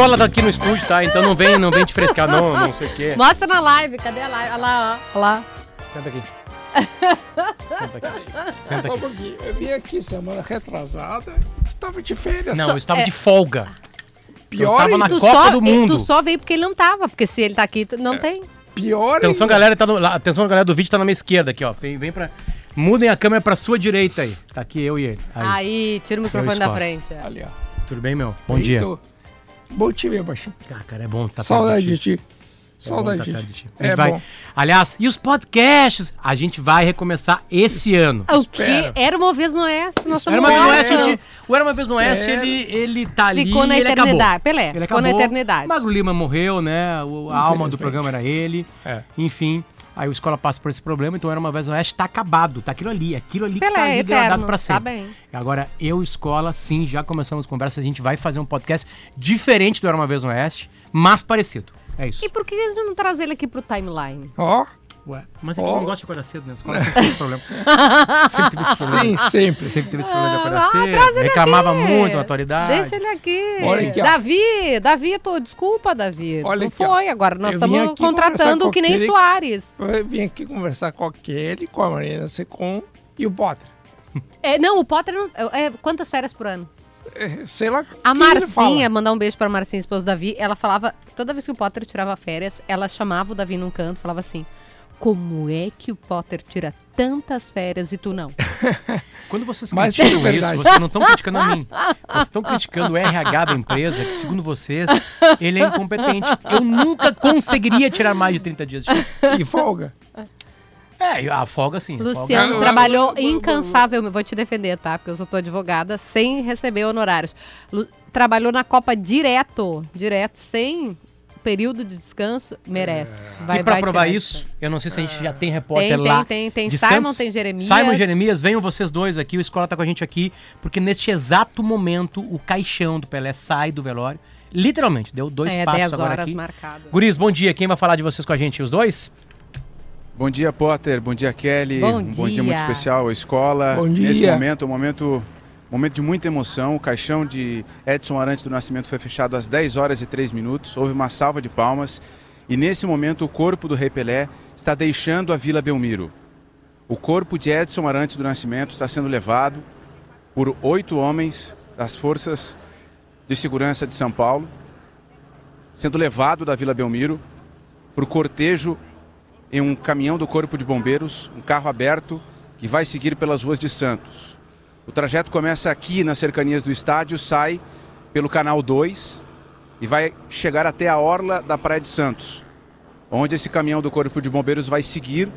Escola tá aqui no estúdio, tá? Então não vem, não vem te frescar, não, não sei o quê. Mostra na live, cadê a live? Olha lá, ó. Olha lá. Senta aqui. Senta aqui. Senta Só um pouquinho. Eu vim aqui semana retrasada, tu tava de férias. Não, eu estava é... de folga. Pior, eu tava na Copa só, do Mundo. Tu só veio porque ele não tava, porque se ele tá aqui, não é. tem. Pior Atenção, ainda. galera, tá no, atenção, galera do vídeo tá na minha esquerda aqui, ó. Vem, vem pra... Mudem a câmera pra sua direita aí. Tá aqui eu e ele. Aí, aí tira o microfone da frente. É. Ali, ó. Tudo bem, meu? Bom dia. Bom te ver, baixinho. Ah, cara, é bom tá Saudade de ti. É Saudade de ti. É vai... bom. Aliás, e os podcasts? A gente vai recomeçar esse ano. O quê? Era uma vez no Oeste. Nós Era uma vez no Oeste. Gente... O Era uma vez no Oeste, ele, ele tá ali Ficou na eternidade. Pelé. Ele ficou na eternidade. Magro Lima morreu, né? O, a alma do programa era ele. É. Enfim. Aí o escola passa por esse problema, então era uma vez Oeste, tá acabado, tá aquilo ali, aquilo ali Pelé, que tá ali eterno, gradado pra tá sempre. bem. Agora, eu escola, sim, já começamos conversa, a gente vai fazer um podcast diferente do Era Uma Vez Oeste, mas parecido. É isso. E por que a gente não traz ele aqui pro timeline? Ó. Oh. Ué, mas é que oh. não gosta de acordar cedo, né? Escola sempre teve esse problema. sempre teve esse problema. Sim, sempre. Sempre teve esse problema de acordar ah, cedo. Reclamava aqui. muito a autoridade. Deixa ele aqui. aqui Davi, Davi, tô, desculpa, Davi. Olha aqui, foi. Ó. Agora nós estamos contratando que nem aquele, Soares. Eu vim aqui conversar com aquele, com a Marina Secom e o Potter. É, não, o Potter não, é, quantas férias por ano? É, sei lá. A Marcinha, mandar um beijo pra Marcinha, esposa do Davi, ela falava, toda vez que o Potter tirava férias, ela chamava o Davi num canto, falava assim: como é que o Potter tira tantas férias e tu não? Quando vocês Mas criticam é isso, vocês não estão criticando a mim. Vocês estão criticando o RH da empresa, que segundo vocês, ele é incompetente. Eu nunca conseguiria tirar mais de 30 dias de E folga? É, a folga sim. Luciano folga. trabalhou incansável, vou te defender, tá? Porque eu sou tua advogada, sem receber honorários. Lu trabalhou na Copa direto, direto, sem período de descanso, merece. É. Vai, e para provar isso, eu não sei se a gente já tem repórter tem, lá. Tem, tem, tem. Simon, Santos. tem Jeremias. Simon Jeremias, venham vocês dois aqui, o Escola tá com a gente aqui, porque neste exato momento o caixão do Pelé sai do velório. Literalmente, deu dois é, passos 10 agora horas aqui. Marcado. Guris, bom dia. Quem vai falar de vocês com a gente? Os dois? Bom dia, Potter. Bom dia, Kelly. Bom um dia. bom dia muito especial à escola. Bom dia. Nesse momento, um momento Momento de muita emoção. O caixão de Edson Arante do Nascimento foi fechado às 10 horas e 3 minutos. Houve uma salva de palmas. E nesse momento, o corpo do Rei Pelé está deixando a Vila Belmiro. O corpo de Edson Arante do Nascimento está sendo levado por oito homens das Forças de Segurança de São Paulo, sendo levado da Vila Belmiro por cortejo em um caminhão do Corpo de Bombeiros, um carro aberto que vai seguir pelas ruas de Santos. O trajeto começa aqui nas cercanias do estádio, sai pelo canal 2 e vai chegar até a orla da Praia de Santos, onde esse caminhão do Corpo de Bombeiros vai seguir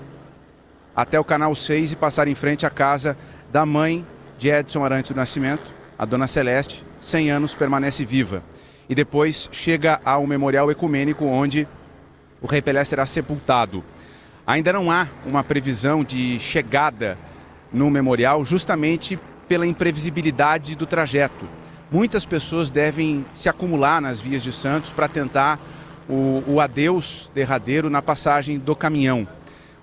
até o canal 6 e passar em frente à casa da mãe de Edson Arantes do Nascimento, a dona Celeste, 100 anos, permanece viva. E depois chega ao memorial ecumênico onde o rei Pelé será sepultado. Ainda não há uma previsão de chegada no memorial, justamente pela imprevisibilidade do trajeto. Muitas pessoas devem se acumular nas vias de Santos para tentar o, o adeus derradeiro na passagem do caminhão.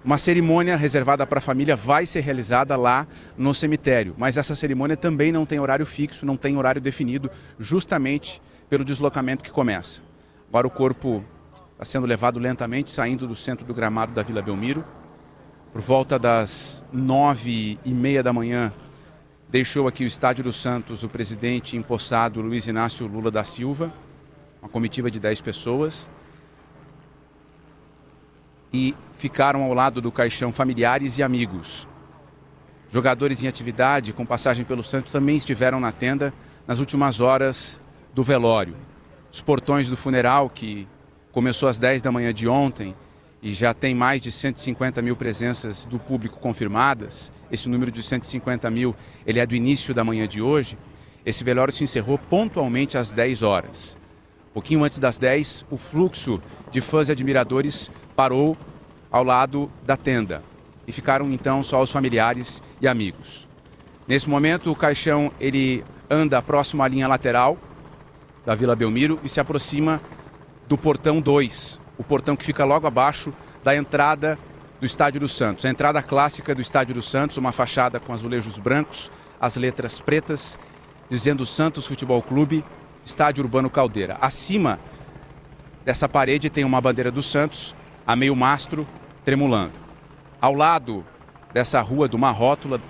Uma cerimônia reservada para a família vai ser realizada lá no cemitério, mas essa cerimônia também não tem horário fixo, não tem horário definido, justamente pelo deslocamento que começa. Agora o corpo está sendo levado lentamente, saindo do centro do gramado da Vila Belmiro. Por volta das nove e meia da manhã, deixou aqui o Estádio dos Santos o presidente empossado Luiz Inácio Lula da Silva, uma comitiva de 10 pessoas. e ficaram ao lado do caixão familiares e amigos. Jogadores em atividade com passagem pelo Santos também estiveram na tenda nas últimas horas do velório. Os portões do funeral, que começou às 10 da manhã de ontem e já tem mais de 150 mil presenças do público confirmadas, esse número de 150 mil ele é do início da manhã de hoje, esse velório se encerrou pontualmente às 10 horas. Pouquinho antes das 10, o fluxo de fãs e admiradores parou ao lado da tenda e ficaram então só os familiares e amigos. Nesse momento, o caixão ele anda próximo à linha lateral da Vila Belmiro e se aproxima do portão 2, o portão que fica logo abaixo da entrada do Estádio do Santos. A entrada clássica do Estádio do Santos, uma fachada com azulejos brancos, as letras pretas, dizendo Santos Futebol Clube, Estádio Urbano Caldeira. Acima dessa parede tem uma bandeira do Santos, a meio mastro, tremulando. Ao lado dessa rua, de uma rótula,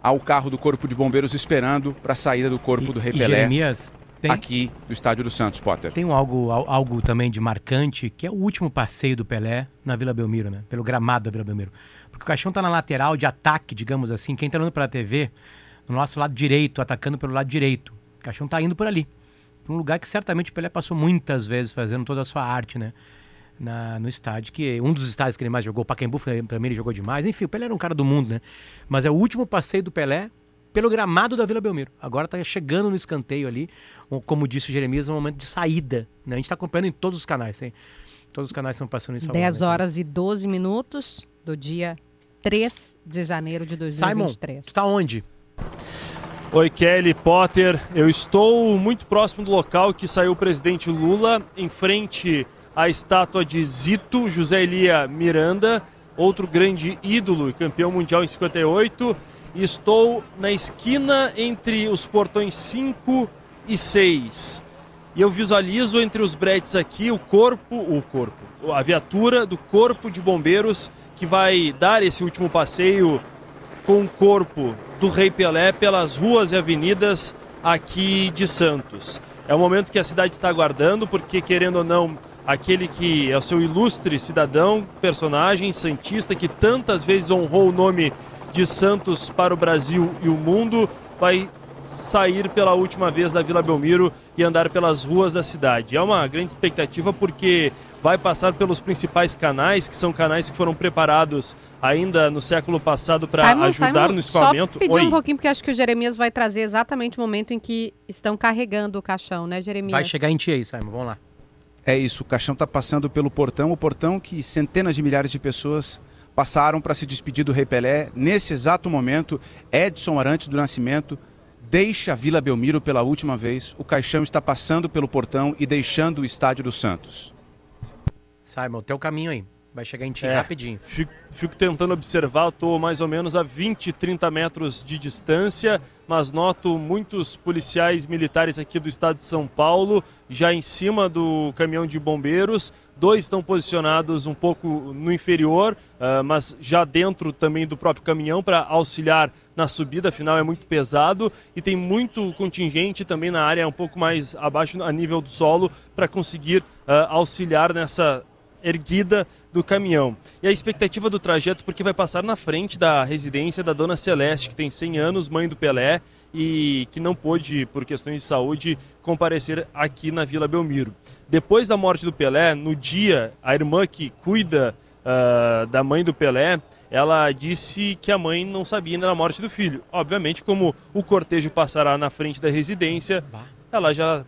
há o carro do Corpo de Bombeiros esperando para a saída do Corpo e, do Repelé. Jeremias, tem, aqui do Estádio do Santos, Potter. Tem algo, algo também de marcante, que é o último passeio do Pelé na Vila Belmiro, né? Pelo gramado da Vila Belmiro. Porque o caixão está na lateral de ataque, digamos assim. Quem está olhando pela TV, no nosso lado direito, atacando pelo lado direito. O caixão está indo por ali. Para um lugar que certamente o Pelé passou muitas vezes fazendo toda a sua arte, né? na, no estádio, que um dos estádios que ele mais jogou, o Pacaembu, para mim ele jogou demais. Enfim, o Pelé era um cara do mundo, né? Mas é o último passeio do Pelé pelo gramado da Vila Belmiro. Agora está chegando no escanteio ali, como disse o Jeremias, um momento de saída. Né? A gente está acompanhando em todos os canais, hein? Todos os canais estão passando isso 10 horas e 12 minutos do dia 3 de janeiro de 2023. Simon, tu tá onde? Oi, Kelly Potter. Eu estou muito próximo do local que saiu o presidente Lula, em frente a estátua de Zito José Elia Miranda, outro grande ídolo e campeão mundial em 58. Estou na esquina entre os portões 5 e 6. E eu visualizo entre os bretes aqui o corpo, o corpo, a viatura do corpo de bombeiros que vai dar esse último passeio com o corpo do Rei Pelé pelas ruas e avenidas aqui de Santos. É o momento que a cidade está aguardando, porque querendo ou não, aquele que é o seu ilustre cidadão, personagem santista que tantas vezes honrou o nome de Santos para o Brasil e o mundo, vai sair pela última vez da Vila Belmiro e andar pelas ruas da cidade. É uma grande expectativa porque vai passar pelos principais canais, que são canais que foram preparados ainda no século passado para ajudar Simon, no escoamento. Só pedir Oi. um pouquinho, porque acho que o Jeremias vai trazer exatamente o momento em que estão carregando o caixão, né, Jeremias? Vai chegar em ti aí, Simon. Vamos lá. É isso, o caixão está passando pelo portão, o portão que centenas de milhares de pessoas passaram para se despedir do Rei Pelé. Nesse exato momento, Edson Arantes do Nascimento deixa a Vila Belmiro pela última vez. O caixão está passando pelo portão e deixando o Estádio do Santos. Simon, teu caminho aí. Vai chegar em ti é, rapidinho. Fico, fico, tentando observar, estou mais ou menos a 20, 30 metros de distância, mas noto muitos policiais militares aqui do estado de São Paulo já em cima do caminhão de bombeiros. Dois estão posicionados um pouco no inferior, uh, mas já dentro também do próprio caminhão para auxiliar na subida, afinal é muito pesado e tem muito contingente também na área um pouco mais abaixo a nível do solo para conseguir uh, auxiliar nessa erguida do caminhão. E a expectativa do trajeto, porque vai passar na frente da residência da Dona Celeste, que tem 100 anos, mãe do Pelé, e que não pôde, por questões de saúde, comparecer aqui na Vila Belmiro. Depois da morte do Pelé, no dia, a irmã que cuida uh, da mãe do Pelé, ela disse que a mãe não sabia ainda da morte do filho. Obviamente, como o cortejo passará na frente da residência, ela já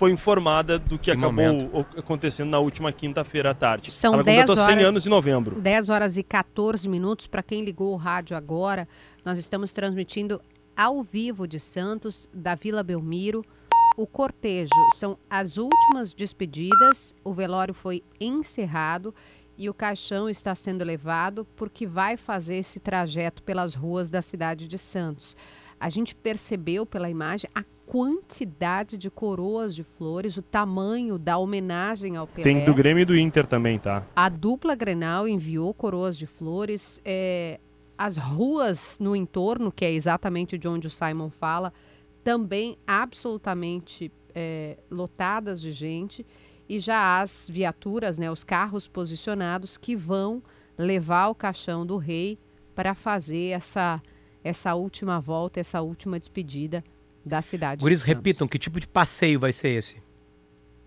foi informada do que, que acabou momento. acontecendo na última quinta-feira à tarde. São Ela 10 horas, 100 anos em novembro. 10 horas e 14 minutos. Para quem ligou o rádio agora, nós estamos transmitindo ao vivo de Santos, da Vila Belmiro. O cortejo são as últimas despedidas. O velório foi encerrado e o caixão está sendo levado porque vai fazer esse trajeto pelas ruas da cidade de Santos. A gente percebeu pela imagem a quantidade de coroas de flores, o tamanho da homenagem ao Pelé. Tem do Grêmio e do Inter também, tá? A dupla Grenal enviou coroas de flores. É, as ruas no entorno, que é exatamente de onde o Simon fala, também absolutamente é, lotadas de gente. e já as viaturas, né, os carros posicionados que vão levar o caixão do rei para fazer essa, essa última volta, essa última despedida da cidade. Guris, repitam, que tipo de passeio vai ser esse?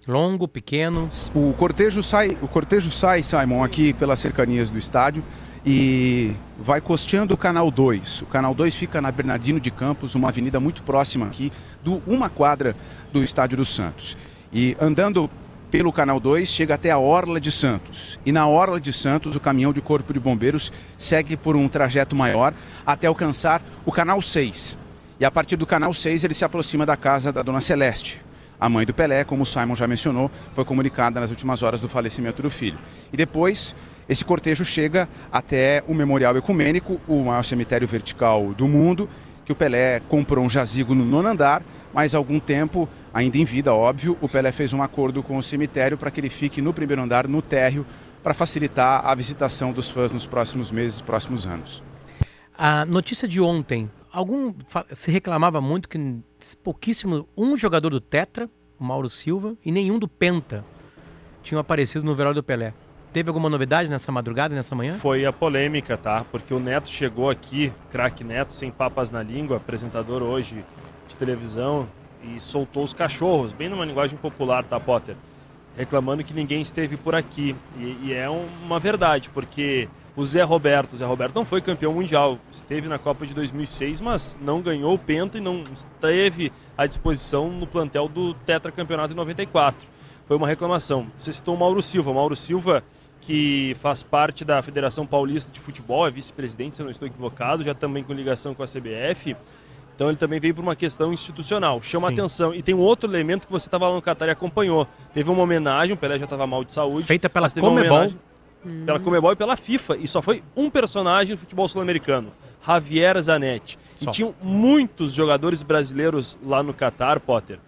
Longo, pequeno? O cortejo sai, o cortejo sai, Simon, aqui pelas cercanias do estádio e vai costeando o Canal 2. O Canal 2 fica na Bernardino de Campos, uma avenida muito próxima aqui, do uma quadra do Estádio dos Santos. E andando pelo Canal 2, chega até a Orla de Santos. E na Orla de Santos, o caminhão de Corpo de Bombeiros segue por um trajeto maior até alcançar o Canal 6. E a partir do Canal 6, ele se aproxima da casa da Dona Celeste. A mãe do Pelé, como o Simon já mencionou, foi comunicada nas últimas horas do falecimento do filho. E depois, esse cortejo chega até o Memorial Ecumênico, o maior cemitério vertical do mundo, que o Pelé comprou um jazigo no nono andar, mas há algum tempo, ainda em vida, óbvio, o Pelé fez um acordo com o cemitério para que ele fique no primeiro andar, no térreo, para facilitar a visitação dos fãs nos próximos meses, próximos anos. A notícia de ontem, algum se reclamava muito que pouquíssimo, um jogador do Tetra, o Mauro Silva, e nenhum do Penta tinham aparecido no velório do Pelé. Teve alguma novidade nessa madrugada, nessa manhã? Foi a polêmica, tá? Porque o Neto chegou aqui, craque Neto, sem papas na língua, apresentador hoje de televisão, e soltou os cachorros, bem numa linguagem popular, tá, Potter? Reclamando que ninguém esteve por aqui. E, e é uma verdade, porque o Zé Roberto, o Zé Roberto não foi campeão mundial, esteve na Copa de 2006, mas não ganhou o Penta e não esteve à disposição no plantel do tetracampeonato em 94. Foi uma reclamação. Você citou o Mauro Silva. O Mauro Silva que faz parte da Federação Paulista de Futebol, é vice-presidente, se eu não estou equivocado, já também com ligação com a CBF. Então ele também veio por uma questão institucional, chama Sim. atenção. E tem um outro elemento que você estava lá no Qatar e acompanhou. Teve uma homenagem, o Pelé já estava mal de saúde. Feita pela Comebol. Hum. Pela Comebol e pela FIFA. E só foi um personagem do futebol sul-americano, Javier Zanetti. Só. E tinham muitos jogadores brasileiros lá no Qatar, Potter,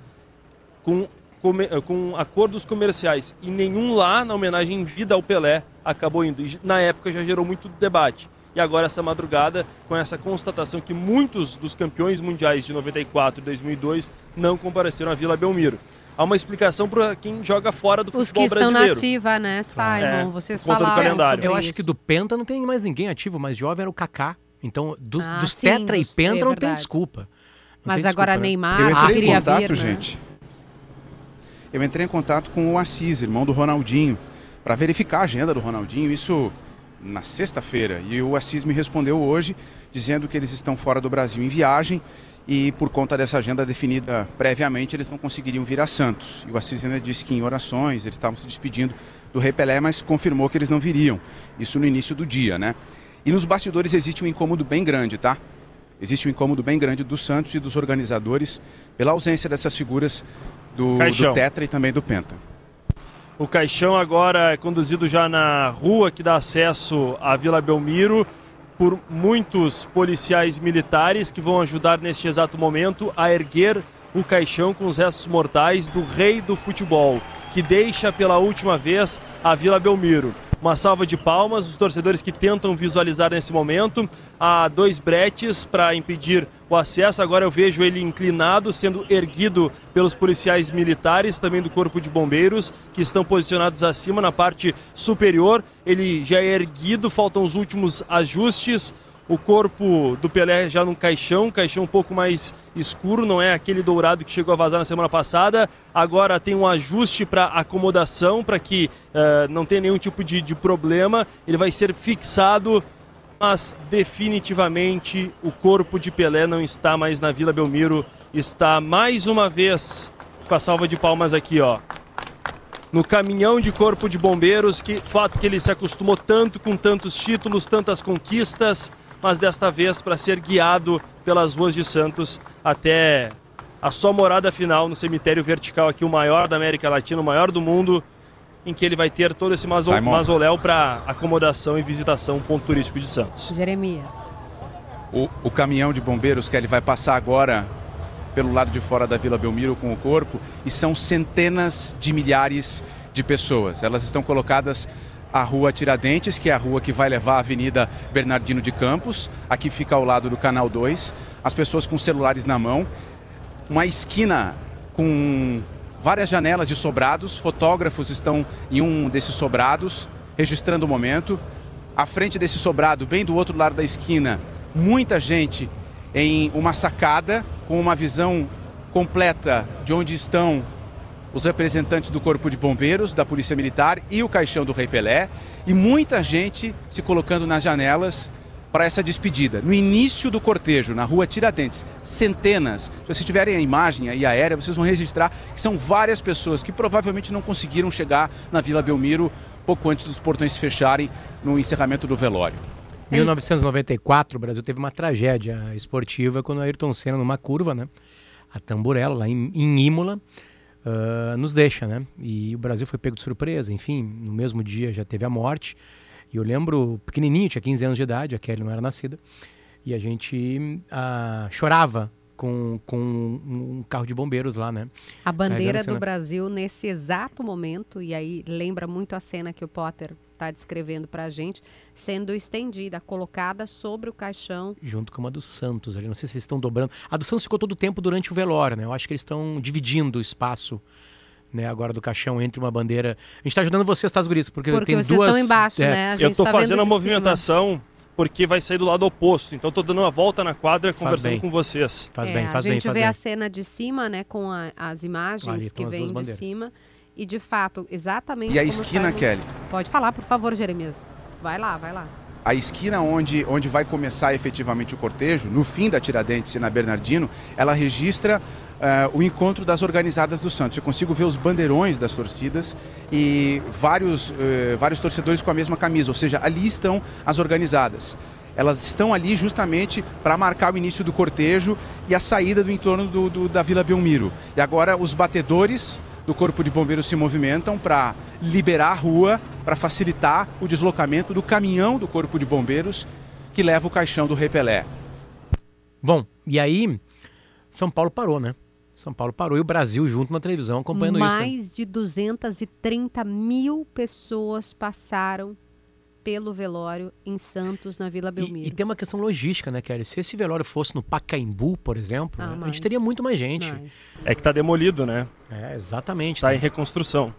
com eh, com acordos comerciais e nenhum lá na homenagem em vida ao Pelé acabou indo. E na época já gerou muito debate. E agora essa madrugada, com essa constatação que muitos dos campeões mundiais de 94 e 2002 não compareceram à Vila Belmiro. Há uma explicação para quem joga fora do Os futebol brasileiro. Os que estão nativa, né, Simon? É, Vocês falaram calendário. Eu isso. acho que do Penta não tem mais ninguém ativo, mas jovem era o Kaká. Então, dos, ah, dos sim, Tetra dos, e Penta é não tem desculpa. Não mas tem agora desculpa, né? Neymar eu entrei em contato, vir, né? gente eu entrei em contato com o Assis, irmão do Ronaldinho, para verificar a agenda do Ronaldinho, isso na sexta-feira. E o Assis me respondeu hoje, dizendo que eles estão fora do Brasil em viagem e por conta dessa agenda definida previamente, eles não conseguiriam vir a Santos. E o Assis ainda disse que em orações eles estavam se despedindo do Rei Pelé, mas confirmou que eles não viriam. Isso no início do dia, né? E nos bastidores existe um incômodo bem grande, tá? Existe um incômodo bem grande dos Santos e dos organizadores pela ausência dessas figuras do, do Tetra e também do Penta. O caixão agora é conduzido já na rua que dá acesso à Vila Belmiro por muitos policiais militares que vão ajudar neste exato momento a erguer o caixão com os restos mortais do rei do futebol, que deixa pela última vez a Vila Belmiro. Uma salva de palmas, os torcedores que tentam visualizar nesse momento. Há dois bretes para impedir o acesso. Agora eu vejo ele inclinado, sendo erguido pelos policiais militares, também do Corpo de Bombeiros, que estão posicionados acima na parte superior. Ele já é erguido, faltam os últimos ajustes o corpo do Pelé já num caixão, caixão um pouco mais escuro, não é aquele dourado que chegou a vazar na semana passada. Agora tem um ajuste para acomodação, para que uh, não tenha nenhum tipo de, de problema. Ele vai ser fixado, mas definitivamente o corpo de Pelé não está mais na Vila Belmiro. Está mais uma vez com a salva de palmas aqui, ó no caminhão de corpo de bombeiros, que fato que ele se acostumou tanto com tantos títulos, tantas conquistas, mas desta vez para ser guiado pelas ruas de Santos até a sua morada final no cemitério vertical aqui, o maior da América Latina, o maior do mundo, em que ele vai ter todo esse mausoléu para acomodação e visitação ponto turístico de Santos. Jeremias. O, o caminhão de bombeiros que ele vai passar agora pelo lado de fora da Vila Belmiro com o corpo e são centenas de milhares de pessoas. Elas estão colocadas a Rua Tiradentes, que é a rua que vai levar à Avenida Bernardino de Campos. Aqui fica ao lado do Canal 2. As pessoas com celulares na mão. Uma esquina com várias janelas de sobrados, fotógrafos estão em um desses sobrados, registrando o momento. À frente desse sobrado, bem do outro lado da esquina, muita gente em uma sacada com uma visão completa de onde estão os representantes do Corpo de Bombeiros, da Polícia Militar e o caixão do Rei Pelé, e muita gente se colocando nas janelas para essa despedida. No início do cortejo, na rua Tiradentes, centenas, se vocês tiverem a imagem aí aérea, vocês vão registrar que são várias pessoas que provavelmente não conseguiram chegar na Vila Belmiro pouco antes dos portões se fecharem no encerramento do velório. Em 1994, o Brasil teve uma tragédia esportiva quando o Ayrton Senna, numa curva, né, a Tamburella, lá em, em Imola, uh, nos deixa, né? E o Brasil foi pego de surpresa, enfim, no mesmo dia já teve a morte. E eu lembro, pequenininho, tinha 15 anos de idade, a Kelly não era nascida, e a gente uh, chorava com, com um carro de bombeiros lá, né? A bandeira do Brasil nesse exato momento, e aí lembra muito a cena que o Potter está descrevendo para a gente, sendo estendida, colocada sobre o caixão. Junto com uma do Santos ali. Não sei se eles estão dobrando. A do Santos ficou todo o tempo durante o velório, né? Eu acho que eles estão dividindo o espaço. Né, agora do caixão entre uma bandeira. A gente está ajudando vocês, tá, Guris? Porque, porque tem vocês duas. estão embaixo, é, né? A eu estou tá fazendo a movimentação cima. porque vai sair do lado oposto. Então estou dando uma volta na quadra Faz conversando bem. com vocês. Faz É, bem, faz a bem, gente faz vê bem. a cena de cima, né, com a- as imagens Ali que vêm de cima. E de fato, exatamente E a esquina, no- Kelly? Pode falar, por favor, Jeremias. Vai lá, vai lá. A esquina onde, onde vai começar efetivamente o cortejo, no fim da Tiradentes e na Bernardino, ela registra eh, o encontro das organizadas do Santos. Eu consigo ver os bandeirões das torcidas e vários, eh, vários torcedores com a mesma camisa, ou seja, ali estão as organizadas. Elas estão ali justamente para marcar o início do cortejo e a saída do entorno do, do- da Vila Belmiro. E agora os batedores do Corpo de Bombeiros se movimentam para liberar a rua, para facilitar o deslocamento do caminhão do Corpo de Bombeiros que leva o caixão do Repelé. Bom, e aí, São Paulo parou, né? São Paulo parou e o Brasil junto na televisão acompanhando isso. né? Mais de 230 mil pessoas passaram pelo velório em Santos, na Vila Belmiro. E, e tem uma questão logística, né, Kelly? Se esse velório fosse no Pacaembu, por exemplo, Ah, né, a gente teria muito mais gente. Mas- É que está demolido, né? É, exatamente. Está né? em reconstrução.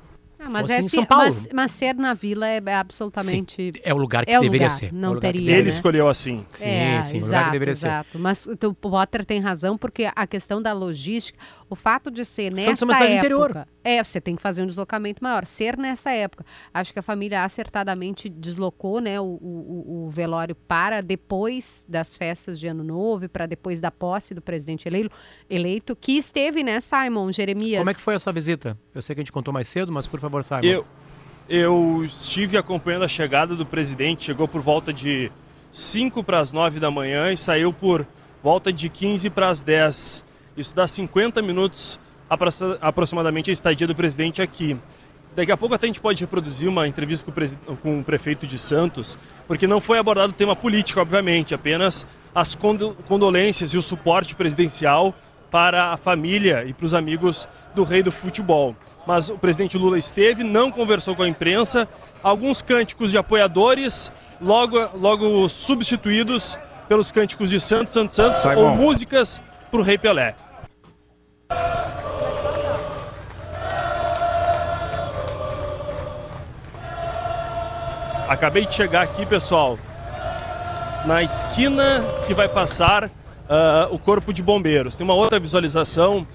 Ah, mas, é em São Paulo. mas, mas ser na vila é absolutamente. É o lugar que É o deveria lugar, ser. não é o lugar que teria, Ele né? escolheu assim. Sim, é, sim, o lugar exato, que deveria ser. exato. Mas o Potter tem razão, porque a questão da logística, o fato de ser nessa Santos é época... interior. É, você tem que fazer um deslocamento maior. Ser nessa época. Acho que a família acertadamente deslocou né, o, o, o velório para depois das festas de Ano Novo, e para depois da posse do presidente eleito, eleito, que esteve, né, Simon, Jeremias? Como é que foi a sua visita? Eu sei que a gente contou mais cedo, mas por favor, Simon. Eu, eu estive acompanhando a chegada do presidente, chegou por volta de 5 para as 9 da manhã e saiu por volta de 15 para as 10. Isso dá 50 minutos apro- aproximadamente a estadia do presidente aqui. Daqui a pouco até a gente pode reproduzir uma entrevista com o, com o prefeito de Santos, porque não foi abordado o tema político, obviamente, apenas as condo- condolências e o suporte presidencial para a família e para os amigos do rei do futebol. Mas o presidente Lula esteve, não conversou com a imprensa, alguns cânticos de apoiadores, logo, logo substituídos pelos cânticos de Santos, Santos, Santos, Simon. ou músicas para o rei Pelé. Acabei de chegar aqui, pessoal, na esquina que vai passar ah, o Corpo de Bombeiros. Tem uma outra visualização.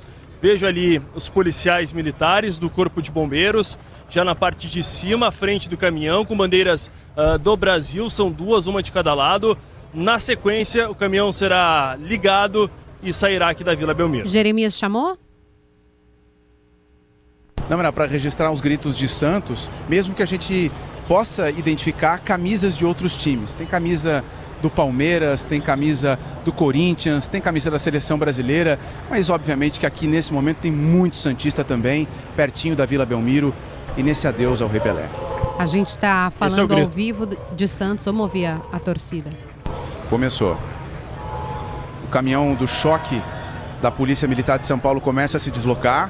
Vejo ali os policiais militares do Corpo de Bombeiros, já na parte de cima, à frente do caminhão, com bandeiras ah, do Brasil, são duas, uma de cada lado. Na sequência, o caminhão será ligado e sairá aqui da Vila Belmiro. Jeremias chamou? Não, era para registrar os gritos de Santos, mesmo que a gente possa identificar camisas de outros times. Tem camisa do Palmeiras, tem camisa do Corinthians, tem camisa da seleção brasileira, mas obviamente que aqui nesse momento tem muito Santista também, pertinho da Vila Belmiro, e nesse adeus ao Rei Pelé. A gente está é falando ao grito. vivo de Santos. Vamos ouvir a, a torcida. Começou. O caminhão do choque da Polícia Militar de São Paulo começa a se deslocar.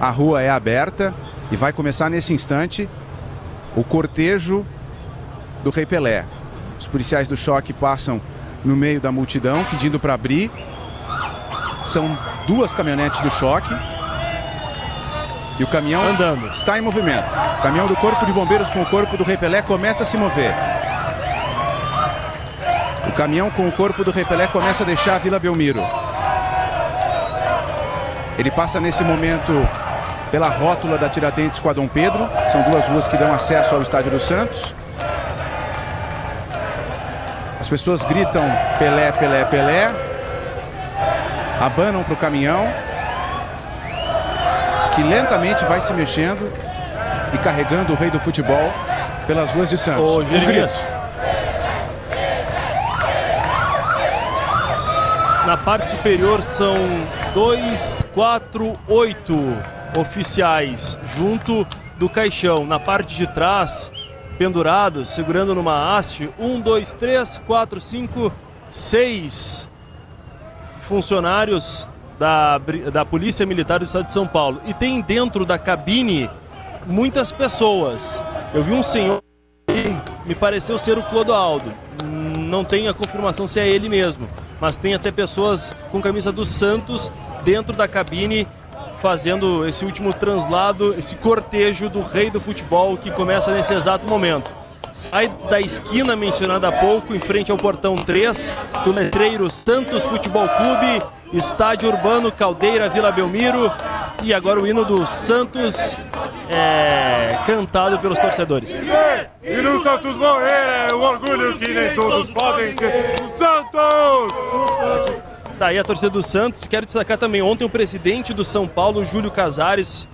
A rua é aberta e vai começar nesse instante o cortejo do Rei Pelé. Os policiais do choque passam no meio da multidão pedindo para abrir. São duas caminhonetes do choque. E o caminhão Andando. está em movimento. O caminhão do Corpo de Bombeiros com o corpo do Repelé começa a se mover. O caminhão com o corpo do Repelé começa a deixar a Vila Belmiro. Ele passa nesse momento pela rótula da Tiradentes com a Dom Pedro. São duas ruas que dão acesso ao Estádio do Santos. As pessoas gritam Pelé, Pelé, Pelé. Abanam para o caminhão. Que lentamente vai se mexendo e carregando o rei do futebol pelas ruas de Santos. Ô, Os gritos. Na parte superior são dois, quatro, oito oficiais junto do caixão. Na parte de trás, pendurados, segurando numa haste, um, dois, três, quatro, cinco, seis funcionários da, da Polícia Militar do Estado de São Paulo. E tem dentro da cabine muitas pessoas. Eu vi um senhor e me pareceu ser o Clodoaldo. Não tenho a confirmação se é ele mesmo, mas tem até pessoas com camisa do Santos dentro da cabine fazendo esse último translado, esse cortejo do rei do futebol que começa nesse exato momento. Sai da esquina mencionada há pouco, em frente ao portão 3, do letreiro Santos Futebol Clube, Estádio Urbano Caldeira Vila Belmiro e agora o hino do Santos é cantado pelos torcedores. E no Santos morrer é um orgulho que nem todos podem ter. O Santos! Tá aí a torcida do Santos. Quero destacar também ontem o presidente do São Paulo, Júlio Casares,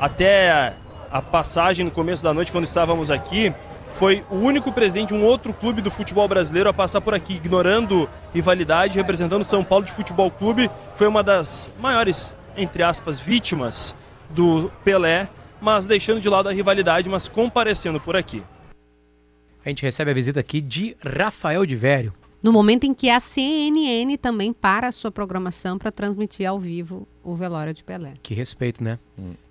até a passagem no começo da noite, quando estávamos aqui, foi o único presidente de um outro clube do futebol brasileiro a passar por aqui, ignorando rivalidade, representando São Paulo de Futebol Clube. Foi uma das maiores, entre aspas, vítimas do Pelé, mas deixando de lado a rivalidade, mas comparecendo por aqui. A gente recebe a visita aqui de Rafael de Vério. No momento em que a CNN também para a sua programação para transmitir ao vivo o velório de Pelé. Que respeito, né?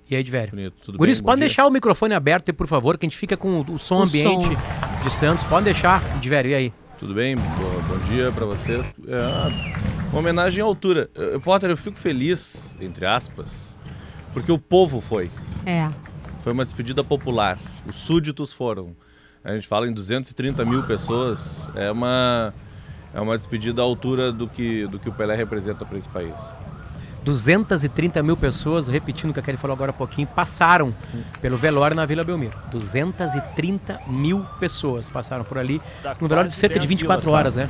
E aí, de Vério? Bonito, tudo Guris, podem deixar o microfone aberto por favor, que a gente fica com o, o som O ambiente som. de Santos. Podem deixar, de e aí? Tudo bem? Bo- Bom dia pra vocês. É uma- homenagem à altura. Eh, Potter, eu fico feliz, entre aspas, porque o povo foi. É. Foi uma despedida popular. Os súditos foram. A gente fala em 230 mil pessoas. É uma, é uma despedida à altura do que, do que o Pelé representa para esse país. 230 mil pessoas, repetindo o que a Kelly falou agora há pouquinho, passaram pelo velório na Vila Belmiro. 230 mil pessoas passaram por ali, no velório de cerca de 10 24 vilas, tá? horas, né?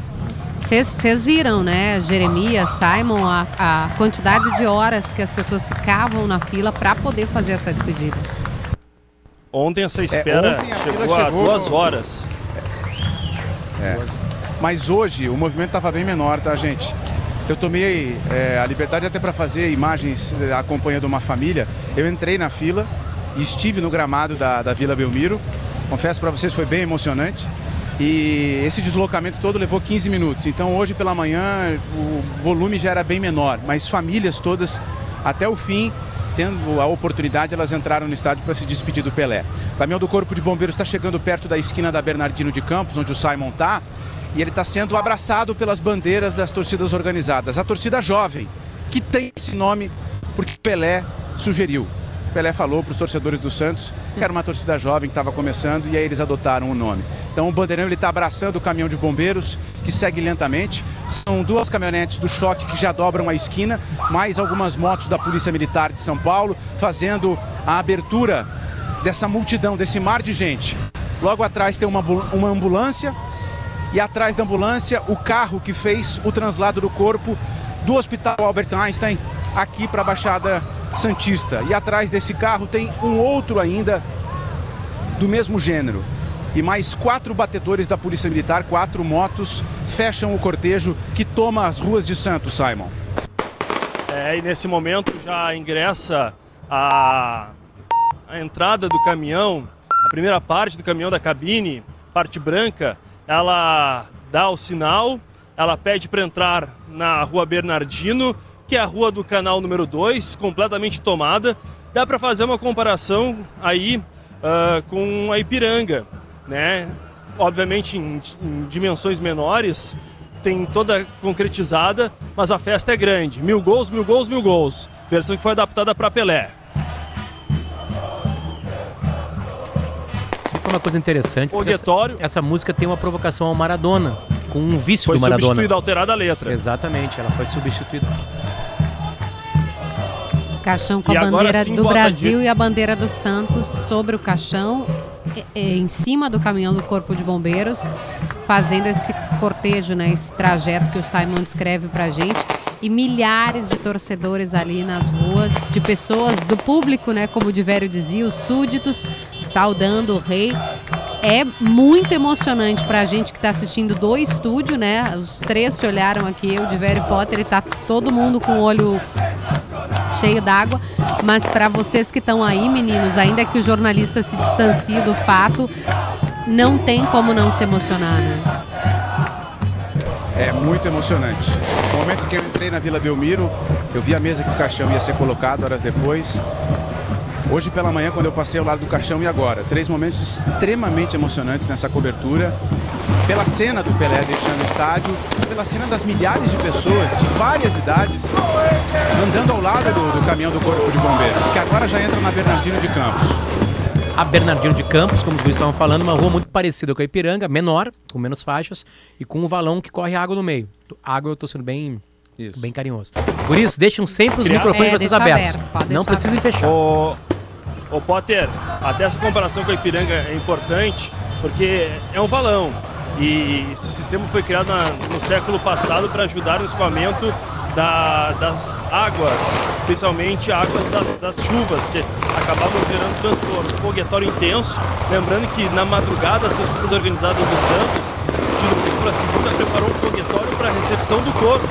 Vocês viram, né, Jeremias, Simon, a, a quantidade de horas que as pessoas ficavam na fila para poder fazer essa despedida. Ontem essa espera ontem a chegou a chegou duas horas. Mas hoje o movimento estava bem menor, tá, gente? Eu tomei é, a liberdade até para fazer imagens é, acompanhando uma família. Eu entrei na fila e estive no gramado da, da Vila Belmiro. Confesso para vocês, foi bem emocionante. E esse deslocamento todo levou 15 minutos. Então hoje pela manhã o volume já era bem menor, mas famílias todas até o fim tendo a oportunidade, elas entraram no estádio para se despedir do Pelé. O caminhão do Corpo de Bombeiros está chegando perto da esquina da Bernardino de Campos, onde o Simon está, e ele está sendo abraçado pelas bandeiras das torcidas organizadas. A torcida jovem, que tem esse nome porque Pelé sugeriu. Pelé falou para os torcedores do Santos que era uma torcida jovem que estava começando e aí eles adotaram o nome. Então o Bandeirão está abraçando o caminhão de bombeiros que segue lentamente. São duas caminhonetes do choque que já dobram a esquina, mais algumas motos da Polícia Militar de São Paulo fazendo a abertura dessa multidão, desse mar de gente. Logo atrás tem uma, uma ambulância e atrás da ambulância o carro que fez o translado do corpo do Hospital Albert Einstein aqui para a Baixada Santista. E atrás desse carro tem um outro ainda do mesmo gênero. E mais quatro batedores da Polícia Militar, quatro motos, fecham o cortejo que toma as ruas de Santos, Simon. É, e nesse momento já ingressa a, a entrada do caminhão, a primeira parte do caminhão da cabine, parte branca, ela dá o sinal, ela pede para entrar na rua Bernardino, que é a rua do canal número 2, completamente tomada. Dá para fazer uma comparação aí ah, com a Ipiranga, né? Obviamente em, em dimensões menores, tem toda concretizada, mas a festa é grande. Mil gols, mil gols, mil gols. Versão que foi adaptada para Pelé. Foi uma coisa interessante. Essa, essa, música tem uma provocação ao Maradona, com um vício foi do Maradona. Foi substituída, alterada a letra. Exatamente, ela foi substituída. Caixão com e a bandeira sim, do Brasil de... e a bandeira do Santos sobre o caixão, em cima do caminhão do Corpo de Bombeiros, fazendo esse cortejo, né, esse trajeto que o Simon descreve pra gente e milhares de torcedores ali nas ruas, de pessoas do público, né, como o Divério dizia, os súditos saudando o rei. É muito emocionante para a gente que está assistindo do estúdio, né? Os três se olharam aqui, o Divério Potter, e tá todo mundo com o olho cheio d'água. Mas para vocês que estão aí, meninos, ainda que o jornalista se distancie do fato, não tem como não se emocionar, né? É muito emocionante. No momento que eu entrei na Vila Belmiro, eu vi a mesa que o caixão ia ser colocado horas depois. Hoje pela manhã, quando eu passei ao lado do caixão e agora. Três momentos extremamente emocionantes nessa cobertura. Pela cena do Pelé deixando o estádio, pela cena das milhares de pessoas de várias idades andando ao lado do, do caminhão do Corpo de Bombeiros, que agora já entra na Bernardino de Campos a Bernardino de Campos, como os dois estavam falando, uma rua muito parecida com a Ipiranga, menor, com menos faixas e com um valão que corre água no meio. Água eu estou sendo bem isso. Bem carinhoso. Por isso, deixem sempre os Criar... microfones é, vocês abertos. Aberto, não precisem aberto. fechar. Ô, ô Potter, até essa comparação com a Ipiranga é importante, porque é um valão. E esse sistema foi criado na, no século passado para ajudar no escoamento da, das águas, especialmente águas da, das chuvas, que acabavam gerando transtorno. Foguetório intenso. Lembrando que na madrugada as torcidas organizadas do Santos, de domingo para segunda, preparou um foguetório para a recepção do corpo.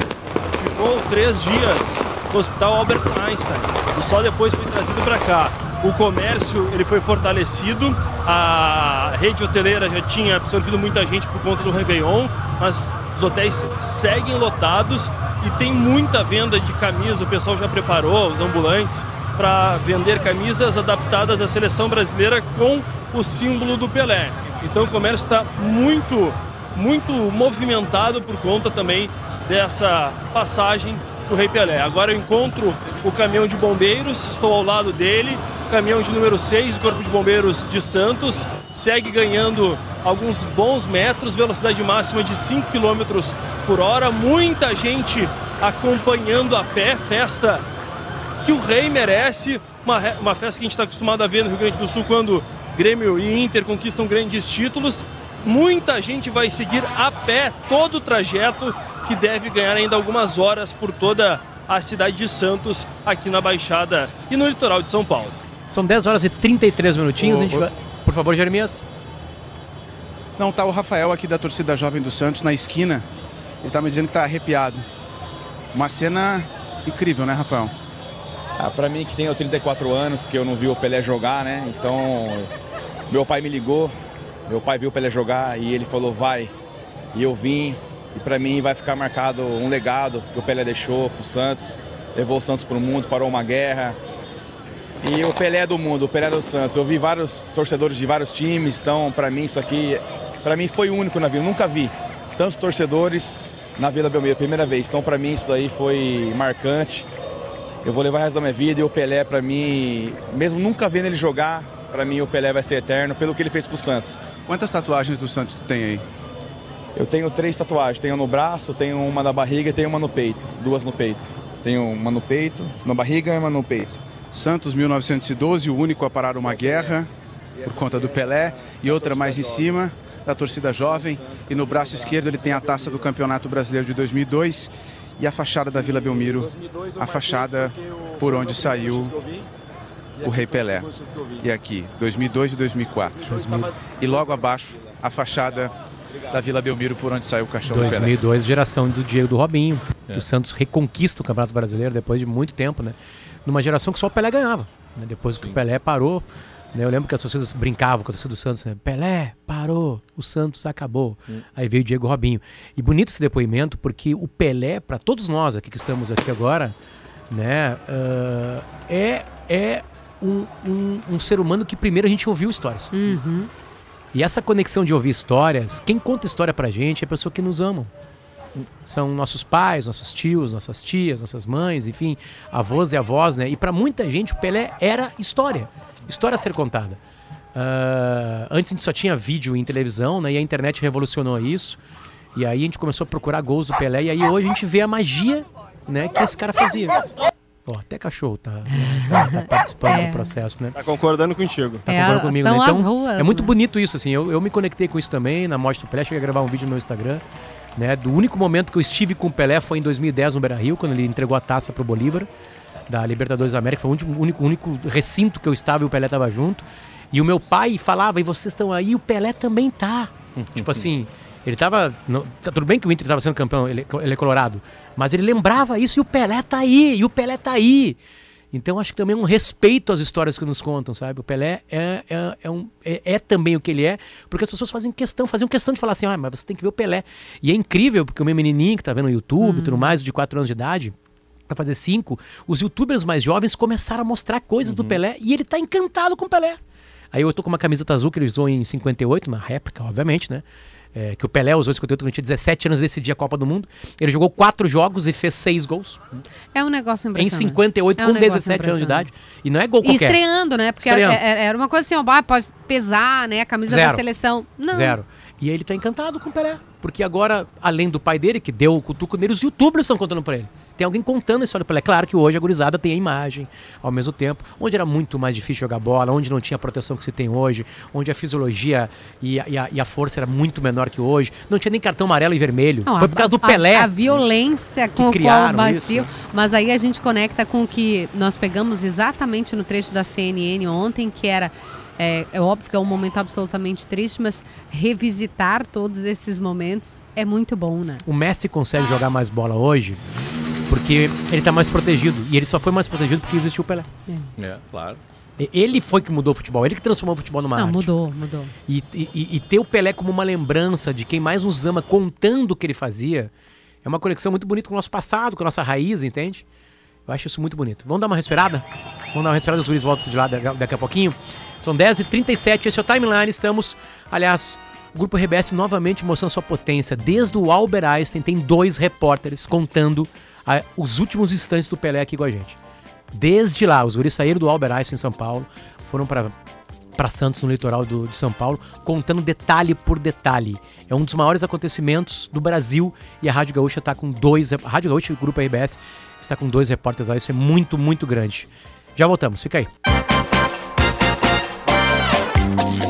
Ficou três dias no Hospital Albert Einstein e só depois foi trazido para cá. O comércio ele foi fortalecido, a rede hoteleira já tinha absorvido muita gente por conta do Réveillon, mas os hotéis seguem lotados e tem muita venda de camisa. O pessoal já preparou os ambulantes para vender camisas adaptadas à seleção brasileira com o símbolo do Pelé. Então o comércio está muito, muito movimentado por conta também dessa passagem do Rei Pelé. Agora eu encontro o caminhão de bombeiros, estou ao lado dele, caminhão de número 6 do Corpo de Bombeiros de Santos, segue ganhando alguns bons metros, velocidade máxima de 5 km por hora, muita gente acompanhando a pé, festa que o Rei merece, uma, uma festa que a gente está acostumado a ver no Rio Grande do Sul quando Grêmio e Inter conquistam grandes títulos. Muita gente vai seguir a pé todo o trajeto que deve ganhar ainda algumas horas por toda a cidade de Santos, aqui na Baixada e no litoral de São Paulo. São 10 horas e 33 minutinhos. a gente vai... Por favor, Jeremias. Não, tá o Rafael aqui da torcida jovem do Santos na esquina. Ele tá me dizendo que tá arrepiado. Uma cena incrível, né, Rafael? Ah, para mim que tenho 34 anos, que eu não vi o Pelé jogar, né? Então, meu pai me ligou, meu pai viu o Pelé jogar e ele falou vai. E eu vim e para mim vai ficar marcado um legado que o Pelé deixou pro Santos, levou o Santos pro mundo, parou uma guerra. E o Pelé é do mundo, o Pelé é do Santos. Eu vi vários torcedores de vários times, então para mim isso aqui, para mim foi único na nunca vi tantos torcedores na Vila Belmiro, primeira vez. Então, para mim, isso daí foi marcante. Eu vou levar o resto da minha vida e o Pelé, para mim, mesmo nunca vendo ele jogar, para mim o Pelé vai ser eterno pelo que ele fez pro Santos. Quantas tatuagens do Santos tu tem aí? Eu tenho três tatuagens. Tenho no braço, tenho uma na barriga e tenho uma no peito. Duas no peito. Tenho uma no peito, na barriga e uma no peito. Santos 1912, o único a parar uma guerra por conta do Pelé. E outra mais em cima, da torcida jovem e no braço esquerdo ele tem a taça do Campeonato Brasileiro de 2002 e a fachada da Vila Belmiro, a fachada por onde saiu o Rei Pelé. E aqui, 2002 e 2004. E logo abaixo, a fachada da Vila Belmiro por onde saiu o caixão 2002, do Pelé. 2002, geração do Diego do Robinho, é. que o Santos reconquista o Campeonato Brasileiro depois de muito tempo, né? Numa geração que só o Pelé ganhava. Né? Depois Sim. que o Pelé parou, né, eu lembro que as torcidas brincavam com a torcida do Santos, né? Pelé, parou, o Santos acabou. Hum. Aí veio o Diego Robinho. E bonito esse depoimento, porque o Pelé, para todos nós aqui que estamos aqui agora, né, uh, é, é um, um, um, ser humano que primeiro a gente ouviu histórias. Uhum. E essa conexão de ouvir histórias, quem conta história pra gente é a pessoa que nos ama. São nossos pais, nossos tios, nossas tias, nossas mães, enfim, avós e avós, né? E para muita gente o Pelé era história história a ser contada. Uh, antes a gente só tinha vídeo em televisão, né? E a internet revolucionou isso. E aí a gente começou a procurar gols do Pelé. E aí hoje a gente vê a magia né, que esse cara fazia. Ó, até cachorro tá, tá, tá participando É. do processo, né? Tá concordando contigo. Tá É, concordando comigo, são né? as Então, ruas, é muito né? bonito isso, assim. Eu, eu me conectei com isso também na Mostra do Pelé. Cheguei a gravar um vídeo no meu Instagram. Né? Do único momento que eu estive com o Pelé foi em 2010 no Beira-Rio, quando ele entregou a taça pro Bolívar, da Libertadores da América. Foi o único, único, único recinto que eu estava e o Pelé estava junto. E o meu pai falava, e vocês estão aí, o Pelé também tá. tipo assim, ele tava. não- tá tudo bem que o Inter estava sendo campeão, ele, ele é colorado. Mas ele lembrava isso e o Pelé tá aí, e o Pelé tá aí. Então acho que também é um respeito às histórias que nos contam, sabe? O Pelé é, é, é, um, é, é também o que ele é, porque as pessoas fazem questão, faziam questão de falar assim, ah, mas você tem que ver o Pelé. E é incrível, porque o meu menininho que tá vendo no YouTube e tudo mais, de 4 anos de idade, vai fazer 5, os youtubers mais jovens começaram a mostrar coisas do Pelé e ele tá encantado com o Pelé. Aí eu tô com uma camiseta azul que ele usou em 58, uma réplica, obviamente, né? É, que o Pelé usou em 58 quando tinha 17 anos decidia a Copa do Mundo. Ele jogou quatro jogos e fez seis gols. É um negócio Em impressionante. 58, É um com negócio 17 anos de idade. E não é gol E qualquer. estreando, né? Porque Estreando. é- é- era uma coisa assim, ó, pode pesar, né? A camisa Zero. da seleção. Não. Zero. E ele tá encantado com o Pelé. Porque agora, além do pai dele, que deu o cutuco nele, os youtubers estão contando pra ele. Tem alguém contando a história do Pelé. Claro que hoje a gurizada tem a imagem ao mesmo tempo. Onde era muito mais difícil jogar bola, onde não tinha a proteção que se tem hoje, onde a fisiologia e a, e a- e a força era muito menor que hoje. Não tinha nem cartão amarelo e vermelho. Não, Foi a- por causa do Pelé. A, violência com o qual batiam. isso. Mas aí a gente conecta com o que nós pegamos exatamente no trecho da CNN ontem, que era. É, é óbvio que é um momento absolutamente triste, mas revisitar todos esses momentos é muito bom, né? O Messi consegue jogar mais bola hoje porque ele tá mais protegido. E ele só foi mais protegido porque existiu o Pelé. É, claro. E- Ele foi que mudou o futebol, ele que transformou o futebol numa Não, arte. mudou, mudou. E, e- e ter o Pelé como uma lembrança de quem mais nos ama, contando o que ele fazia, é uma conexão muito bonita com o nosso passado, com a nossa raiz, entende? Eu acho isso muito bonito. Vamos dar uma respirada? Vamos dar uma respirada, os guris voltam de lá da- daqui a pouquinho. São 10h37, esse é o Timeline, estamos, aliás, o Grupo RBS novamente mostrando sua potência. Desde o Albert Einstein tem dois repórteres contando ah, os últimos instantes do Pelé aqui com a gente. Desde lá, os guris saíram do Albert Einstein em São Paulo, foram para para Santos, no litoral do, de São Paulo, contando detalhe por detalhe. É um dos maiores acontecimentos do Brasil e a Rádio Gaúcha está com dois. A Rádio Gaúcha e o Grupo RBS está com dois repórteres lá. Isso é muito, muito grande. Já voltamos, fica aí.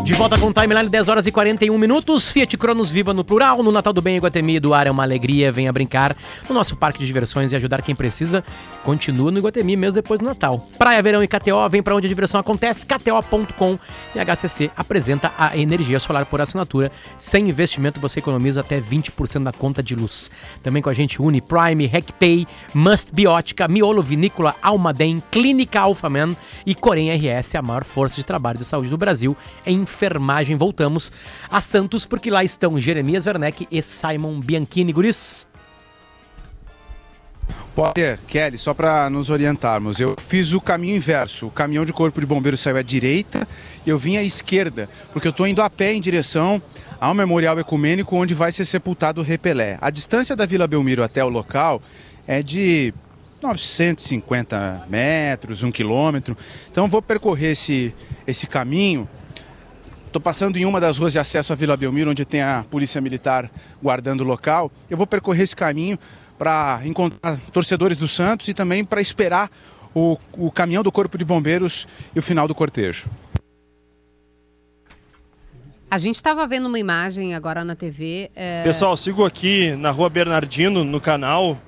De volta com o Timeline, 10 horas e 41 minutos. Fiat Cronos Viva no plural. No Natal do Bem, Iguatemi do Ar é uma alegria. Venha brincar no nosso parque de diversões e ajudar quem precisa. Continua no Iguatemi mesmo depois do Natal. Praia, Verão e KTO, vem pra onde a diversão acontece. KTO.com e HCC apresenta a energia solar por assinatura. Sem investimento você economiza até 20% na conta de luz. Também com a gente Uni Prime, RecPay, Must Biótica, Miolo Vinícola, Almaden, Clínica Alphaman e Corém RS, a maior força de trabalho de saúde do Brasil em enfermagem. Voltamos a Santos porque lá estão Jeremias Werneck e Simon Bianchini. Guris, Potter, Kelly, só para nos orientarmos, eu fiz o caminho inverso. O caminhão de corpo de bombeiros saiu à direita eu vim à esquerda, porque eu estou indo a pé em direção ao memorial ecumênico onde vai ser sepultado o Repelé. A distância da Vila Belmiro até o local é de 950 metros, um quilômetro. Então vou percorrer esse, esse caminho. Estou passando em uma das ruas de acesso à Vila Belmiro, onde tem a Polícia Militar guardando o local. Eu vou percorrer esse caminho para encontrar torcedores do Santos e também para esperar o, o caminhão do Corpo de Bombeiros e o final do cortejo. A gente estava vendo uma imagem agora na TV. é, Pessoal, sigo aqui na rua Bernardino, no canal.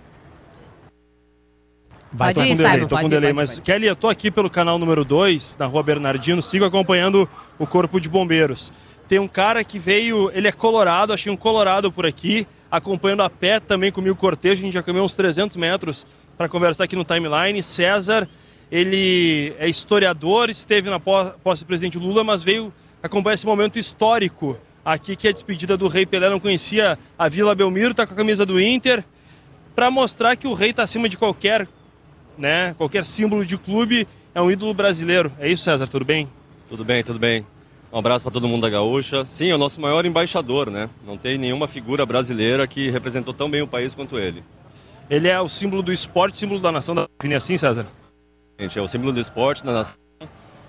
Vai, tô Pode ir, com delay, Simon, tô pode com ir, delay. pode Mas, pode. Kelly, eu tô aqui pelo canal número 2, na rua Bernardino, sigo acompanhando o Corpo de Bombeiros. Tem um cara que veio, ele é colorado, achei um colorado por aqui, acompanhando a pé também comigo o cortejo, a gente já caminhou uns 300 metros para conversar aqui no timeline. César, ele é historiador, esteve na posse do presidente Lula, mas veio acompanhar esse momento histórico aqui, que é a despedida do rei Pelé. Não conhecia a Vila Belmiro, tá com a camisa do Inter, para mostrar que o rei está acima de qualquer né? Qualquer símbolo de clube é um ídolo brasileiro. É isso, César? Tudo bem? Tudo bem, tudo bem. Um abraço para todo mundo da Gaúcha. Sim, é o nosso maior embaixador, né? Não tem nenhuma figura brasileira que representou tão bem o país quanto ele. Ele é o símbolo do esporte, símbolo da nação da Vini assim, César? Gente, é o símbolo do esporte da nação.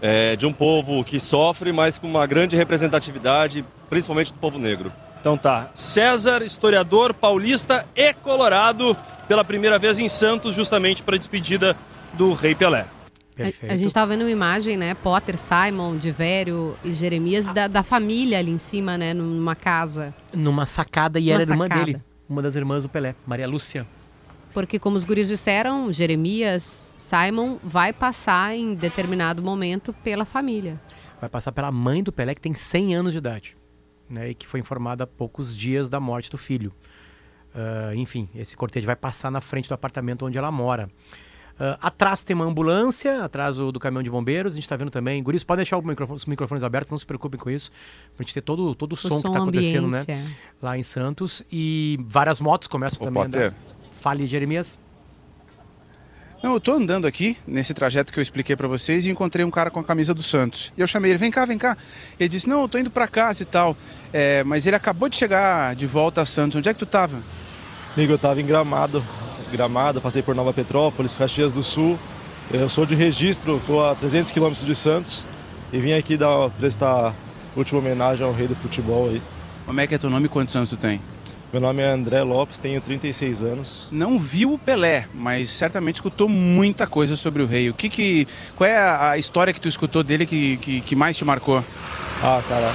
é, de um povo que sofre, mas com uma grande representatividade, principalmente do povo negro. Então tá, César, historiador paulista e colorado, pela primeira vez em Santos, justamente para a despedida do Rei Pelé. A, a, gente estava vendo uma imagem, né? Potter, Simon, Divério e Jeremias da, da, família ali em cima, né? Numa casa. Numa sacada e era irmã dele, uma das irmãs do Pelé, Maria Lúcia. Porque, como os guris disseram, Jeremias, Simon vai passar em determinado momento pela família. Vai passar pela mãe do Pelé, que tem 100 anos de idade, né? E que foi informada há poucos dias da morte do filho. Uh, enfim, esse cortejo vai passar na frente do apartamento onde ela mora. Uh, atrás tem uma ambulância, atrás do, do, caminhão de bombeiros. A gente está vendo também. Guris, pode deixar microfone, os microfones abertos, não se preocupem com isso. Para a gente ter todo, todo o, o som, som, que está acontecendo né? É. lá em Santos. E várias motos começam também a andar. Fale, Jeremias. Não, eu estou andando aqui, nesse trajeto que eu expliquei para vocês, e encontrei um cara com a camisa do Santos. E eu chamei ele, vem cá, vem cá. Ele disse, não, eu tô indo para casa e tal. É, mas ele acabou de chegar de volta a Santos. Onde é que tu estava? Amigo, eu estava em Gramado, Gramado, passei por Nova Petrópolis, Caxias do Sul. Eu sou de registro, estou a 300 quilômetros de Santos e vim aqui dar, prestar última homenagem ao rei do futebol aí. Como é que é teu nome e quantos anos tu tem? Meu nome é André Lopes, tenho 36 anos. Não viu o Pelé, mas certamente escutou muita coisa sobre o rei. O que que, qual é a, história que tu escutou dele que, que, que mais te marcou? Ah, cara,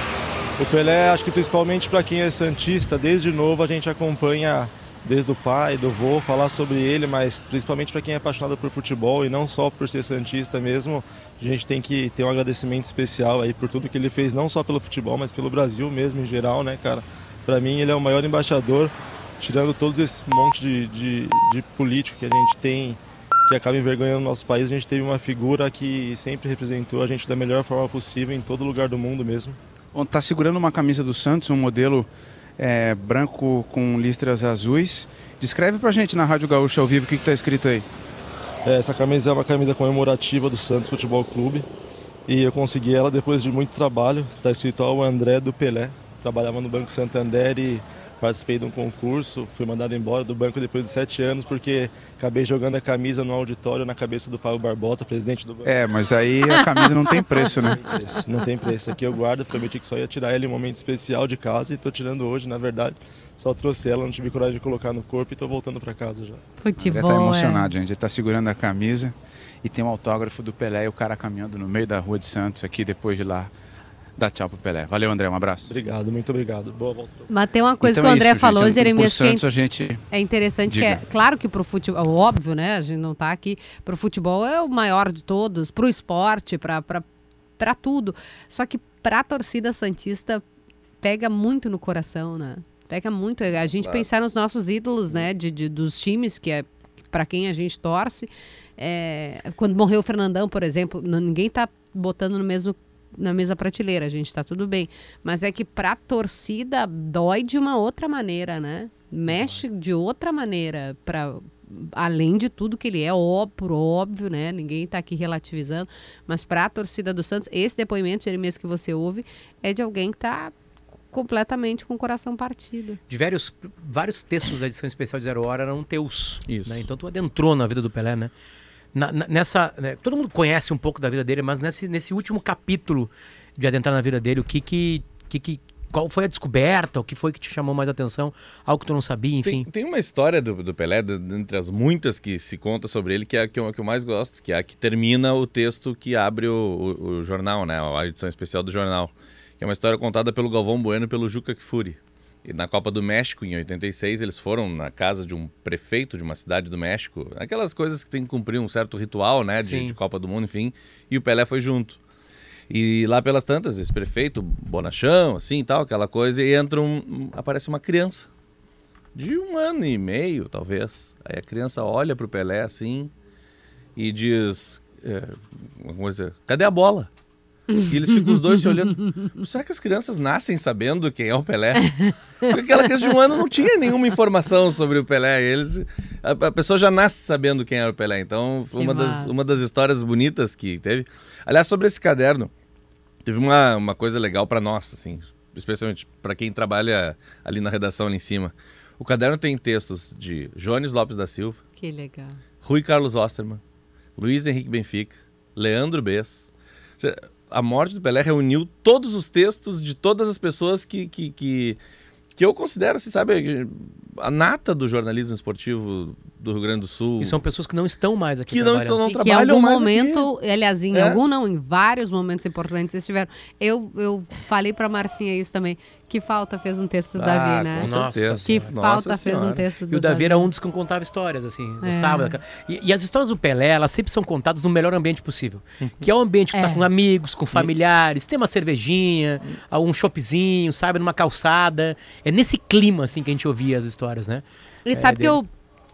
o Pelé, acho que principalmente para quem é santista, desde novo a gente acompanha desde o pai, do vô, falar sobre ele, mas principalmente para quem é apaixonado por futebol e não só por ser santista mesmo, a gente tem que ter um agradecimento especial aí por tudo que ele fez, não só pelo futebol, mas pelo Brasil mesmo em geral, né, cara? Para mim ele é o maior embaixador, tirando todos esses monte de, de, de político que a gente tem que acaba envergonhando o nosso país, a gente teve uma figura que sempre representou a gente da melhor forma possível em todo lugar do mundo mesmo. Está segurando uma camisa do Santos, um modelo é, branco com listras azuis. Descreve pra gente na Rádio Gaúcha ao vivo o que está escrito aí. É, essa camisa é uma camisa comemorativa do Santos Futebol Clube e eu consegui ela depois de muito trabalho. Está escrito ao André do Pelé. Trabalhava no Banco Santander e participei de um concurso, fui mandado embora do banco depois de sete anos porque acabei jogando a camisa no auditório na cabeça do Fábio Barbosa, presidente do banco. É, mas aí a camisa não tem preço, né? Não tem preço, não tem preço. Aqui eu guardo, prometi que só ia tirar ela em um momento especial de casa e estou tirando hoje, na verdade. Só trouxe ela, não tive coragem de colocar no corpo e estou voltando para casa já. Futebol, Ele tá emocionado, é. gente. Ele tá segurando a camisa e tem um autógrafo do Pelé e o cara caminhando no meio da rua de Santos aqui depois de lá dá tchau pro Pelé. Valeu, André, um abraço. Obrigado, muito obrigado. Boa volta. Mas tem uma coisa então que o André é isso, falou, gente. Jeremias, Santos, que é, a gente... é interessante, Diga. que é claro que pro futebol, é óbvio, né, a gente não tá aqui, pro futebol é o maior de todos, pro esporte, pra, pra, pra tudo. Só que pra torcida santista pega muito no coração, né? Pega muito. A gente claro. pensar nos nossos ídolos, né, de, de dos times que é para quem a gente torce. É, quando morreu o Fernandão, por exemplo, ninguém tá botando no mesmo na mesma prateleira, a gente está tudo bem. Mas é que para a torcida dói de uma outra maneira, né? Mexe de outra maneira para além de tudo que ele é, óbvio, óbvio, né? Ninguém está aqui relativizando, mas para a torcida do Santos, esse depoimento, Jeremias, que você ouve, é de alguém que está completamente com o coração partido. De vários, vários textos da edição especial de Zero Hora eram teus. Isso. Né? Então tu adentrou na vida do Pelé, né? Na, na, nessa. Né, todo mundo conhece um pouco da vida dele, mas nesse, nesse último capítulo de adentrar na vida dele, o que que, que, que qual foi a descoberta? O que foi que te chamou mais atenção? Algo que tu não sabia, enfim? Tem, tem uma história do, do Pelé, do, entre as muitas que se conta sobre ele, que é a que eu, que eu mais gosto, que é a que termina o texto que abre o, o, o, jornal, né? A edição especial do jornal. Que é uma história contada pelo Galvão Bueno e pelo Juca Kfouri. E na Copa do México, em 86, eles foram na casa de um prefeito de uma cidade do México. Aquelas coisas que tem que cumprir um certo ritual, né? De, de, Copa do Mundo, enfim. E o Pelé foi junto. E lá pelas tantas, esse prefeito, bonachão, assim tal, aquela coisa, e entra um. aparece uma criança. De um ano e meio, talvez. Aí a criança olha pro Pelé assim e diz. É, uma coisa, cadê a bola? E eles ficam os dois se olhando. Será que as crianças nascem sabendo quem é o Pelé? Porque aquela criança de um ano não tinha nenhuma informação sobre o Pelé. Eles, a, a pessoa já nasce sabendo quem era o Pelé. Então, foi uma das, uma das histórias bonitas que teve. Aliás, sobre esse caderno, teve uma, uma coisa legal para nós, assim, especialmente para quem trabalha ali na redação ali em cima. O caderno tem textos de Jones Lopes da Silva. Que legal. Rui Carlos Osterman, Luiz Henrique Benfica, Leandro Bess, A morte do Pelé reuniu todos os textos de todas as pessoas que, que, que, que eu considero, assim, sabe, a nata do jornalismo esportivo do Rio Grande do Sul. E são pessoas que não estão mais aqui Que não estão, não E que em trabalham algum mais momento, aqui. aliás, em É. algum não, em vários momentos importantes estiveram. Eu, eu falei pra Marcinha isso também, que falta fez um texto do Ah, Davi, né? com certeza. Que Nossa falta fez um Senhora. texto do E o Davi era um dos que contava histórias, assim. É. Gostava daquela... e, e as histórias do Pelé, elas sempre são contadas no melhor ambiente possível. Que é o ambiente que É. tá com amigos, com familiares, tem uma cervejinha, um choppzinho, sabe, numa calçada. É nesse clima, assim, que a gente ouvia as histórias, né? E sabe que dele. eu.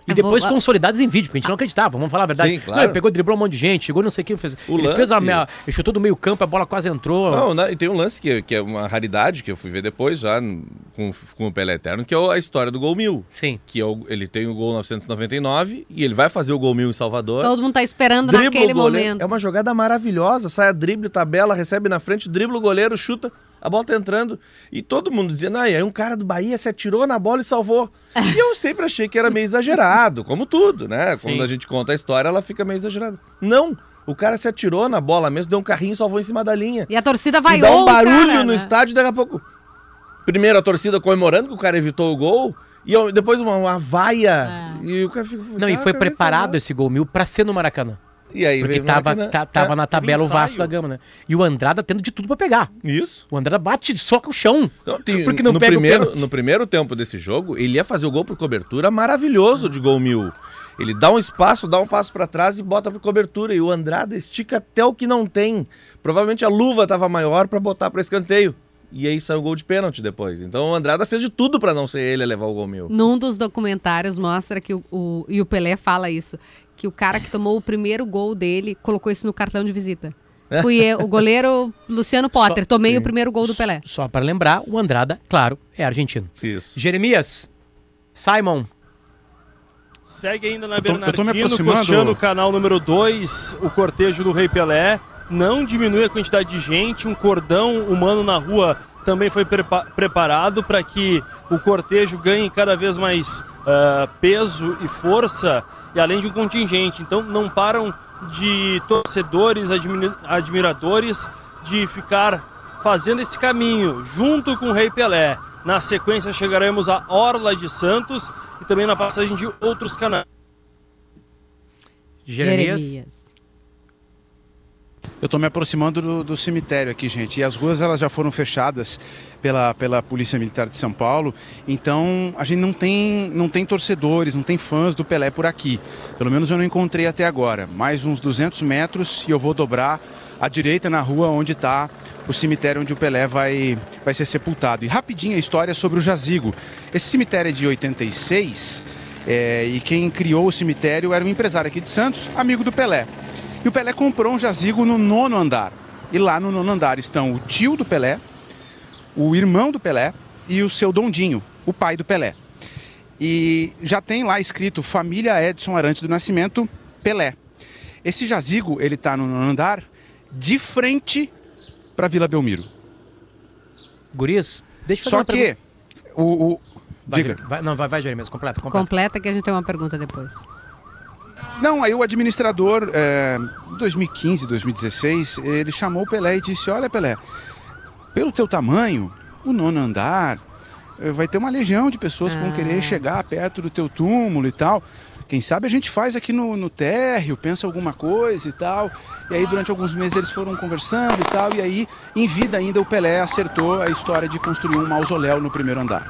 E eu depois vou- consolidados em vídeo, porque a gente não acreditava, vamos falar a verdade. Sim, claro. Não, ele pegou, driblou um monte de gente, chegou não sei o que, fez. O ele fez a lance- minha. Ele chutou do meio campo, a bola quase entrou. Não, né, e tem um lance que, que é uma raridade, que eu fui ver depois já com, com o Pelé Eterno, que é a história do Gol Mil. Sim. Que é o- ele tem o Gol 999 e ele vai fazer o Gol Mil em Salvador. Todo mundo tá esperando naquele goleiro. momento. É uma jogada maravilhosa. Sai a drible, tabela, recebe na frente, dribla o goleiro, chuta, a bola tá entrando. E todo mundo dizendo, ah, aí um cara do Bahia se atirou na bola e salvou. e eu sempre achei que era meio exagerado, como tudo, né? Sim. Quando a gente conta a história, ela fica meio exagerada. Não! O cara se atirou na bola mesmo, deu um carrinho e salvou em cima da linha. E a torcida e vaiou dá um barulho cara, no né? estádio daqui a pouco. Primeiro a torcida comemorando que o cara evitou o gol. E eu- depois uma, uma vaia. É. E o cara fica. Não, e cara, foi cara, preparado esse gol mil pra ser no Maracanã. E aí Porque tava, ta- tava É, na tabela o. Vasco da Gama, né? E o Andrada tendo de tudo pra pegar. Isso. O Andrada bate, soca o chão. Não, tem- porque não no, pega primeiro, o pênalti. no primeiro tempo desse jogo, ele ia fazer o gol por cobertura maravilhoso de gol mil. Ele dá um espaço, dá um passo pra trás e bota por cobertura. E o Andrada estica até o que não tem. Provavelmente a luva tava maior pra botar pra escanteio. E aí saiu o gol de pênalti depois. Então o Andrada fez de tudo pra não ser ele a levar o gol mil. Num dos documentários mostra que o, o- e o Pelé fala isso, que o cara que tomou o primeiro gol dele colocou isso no cartão de visita. Fui eu, o goleiro Luciano Potter, tomei sim. o primeiro gol do Pelé. Só para lembrar, o Andrada, claro, é argentino. Isso. Jeremias, Simon, Segue ainda na Eu tô- eu tô me Bernardino, aproximando. costeando o canal número 2, o cortejo do Rei Pelé. Não diminui a quantidade de gente, um cordão humano na rua também foi prepa- preparado para que o cortejo ganhe cada vez mais ah, peso e força, e além de um contingente. Então não param de torcedores, admi- admiradores, de ficar fazendo esse caminho junto com o Rei Pelé. Na sequência chegaremos à Orla de Santos e também na passagem de outros canais. Jeremias. Eu estou me aproximando do, do cemitério aqui, gente. E as ruas elas já foram fechadas pela, pela Polícia Militar de São Paulo. Então a gente não tem, não tem torcedores, não tem fãs do Pelé por aqui. Pelo menos eu não encontrei até agora. Mais uns 200 metros e eu vou dobrar à direita na rua onde está o cemitério onde o Pelé vai, vai ser sepultado. E rapidinho a história sobre o jazigo. Esse cemitério é de 86 é, e quem criou o cemitério era um empresário aqui de Santos, amigo do Pelé. E o Pelé comprou um jazigo no nono andar. E lá no nono andar estão o tio do Pelé, o irmão do Pelé e o seu Dondinho, o pai do Pelé. E já tem lá escrito Família Edson Arantes do Nascimento Pelé. Esse jazigo, ele está no nono andar, de frente para Vila Belmiro. Gurias, deixa eu fazer Só uma que pergunta. o, o- Vai, diga. Vai- não, vai, vai, Jeremias, completa, completa. Completa que a gente tem uma pergunta depois. Não, aí o administrador, é, em 2015, 2016, ele chamou o Pelé e disse: Olha, Pelé, pelo teu tamanho, o nono andar, eh, vai ter uma legião de pessoas que vão Ah. querer chegar perto do teu túmulo e tal. Quem sabe a gente faz aqui no, no térreo, pensa alguma coisa e tal. E aí, durante alguns meses, eles foram conversando e tal. E aí, em vida ainda, o Pelé acertou a história de construir um mausoléu no primeiro andar.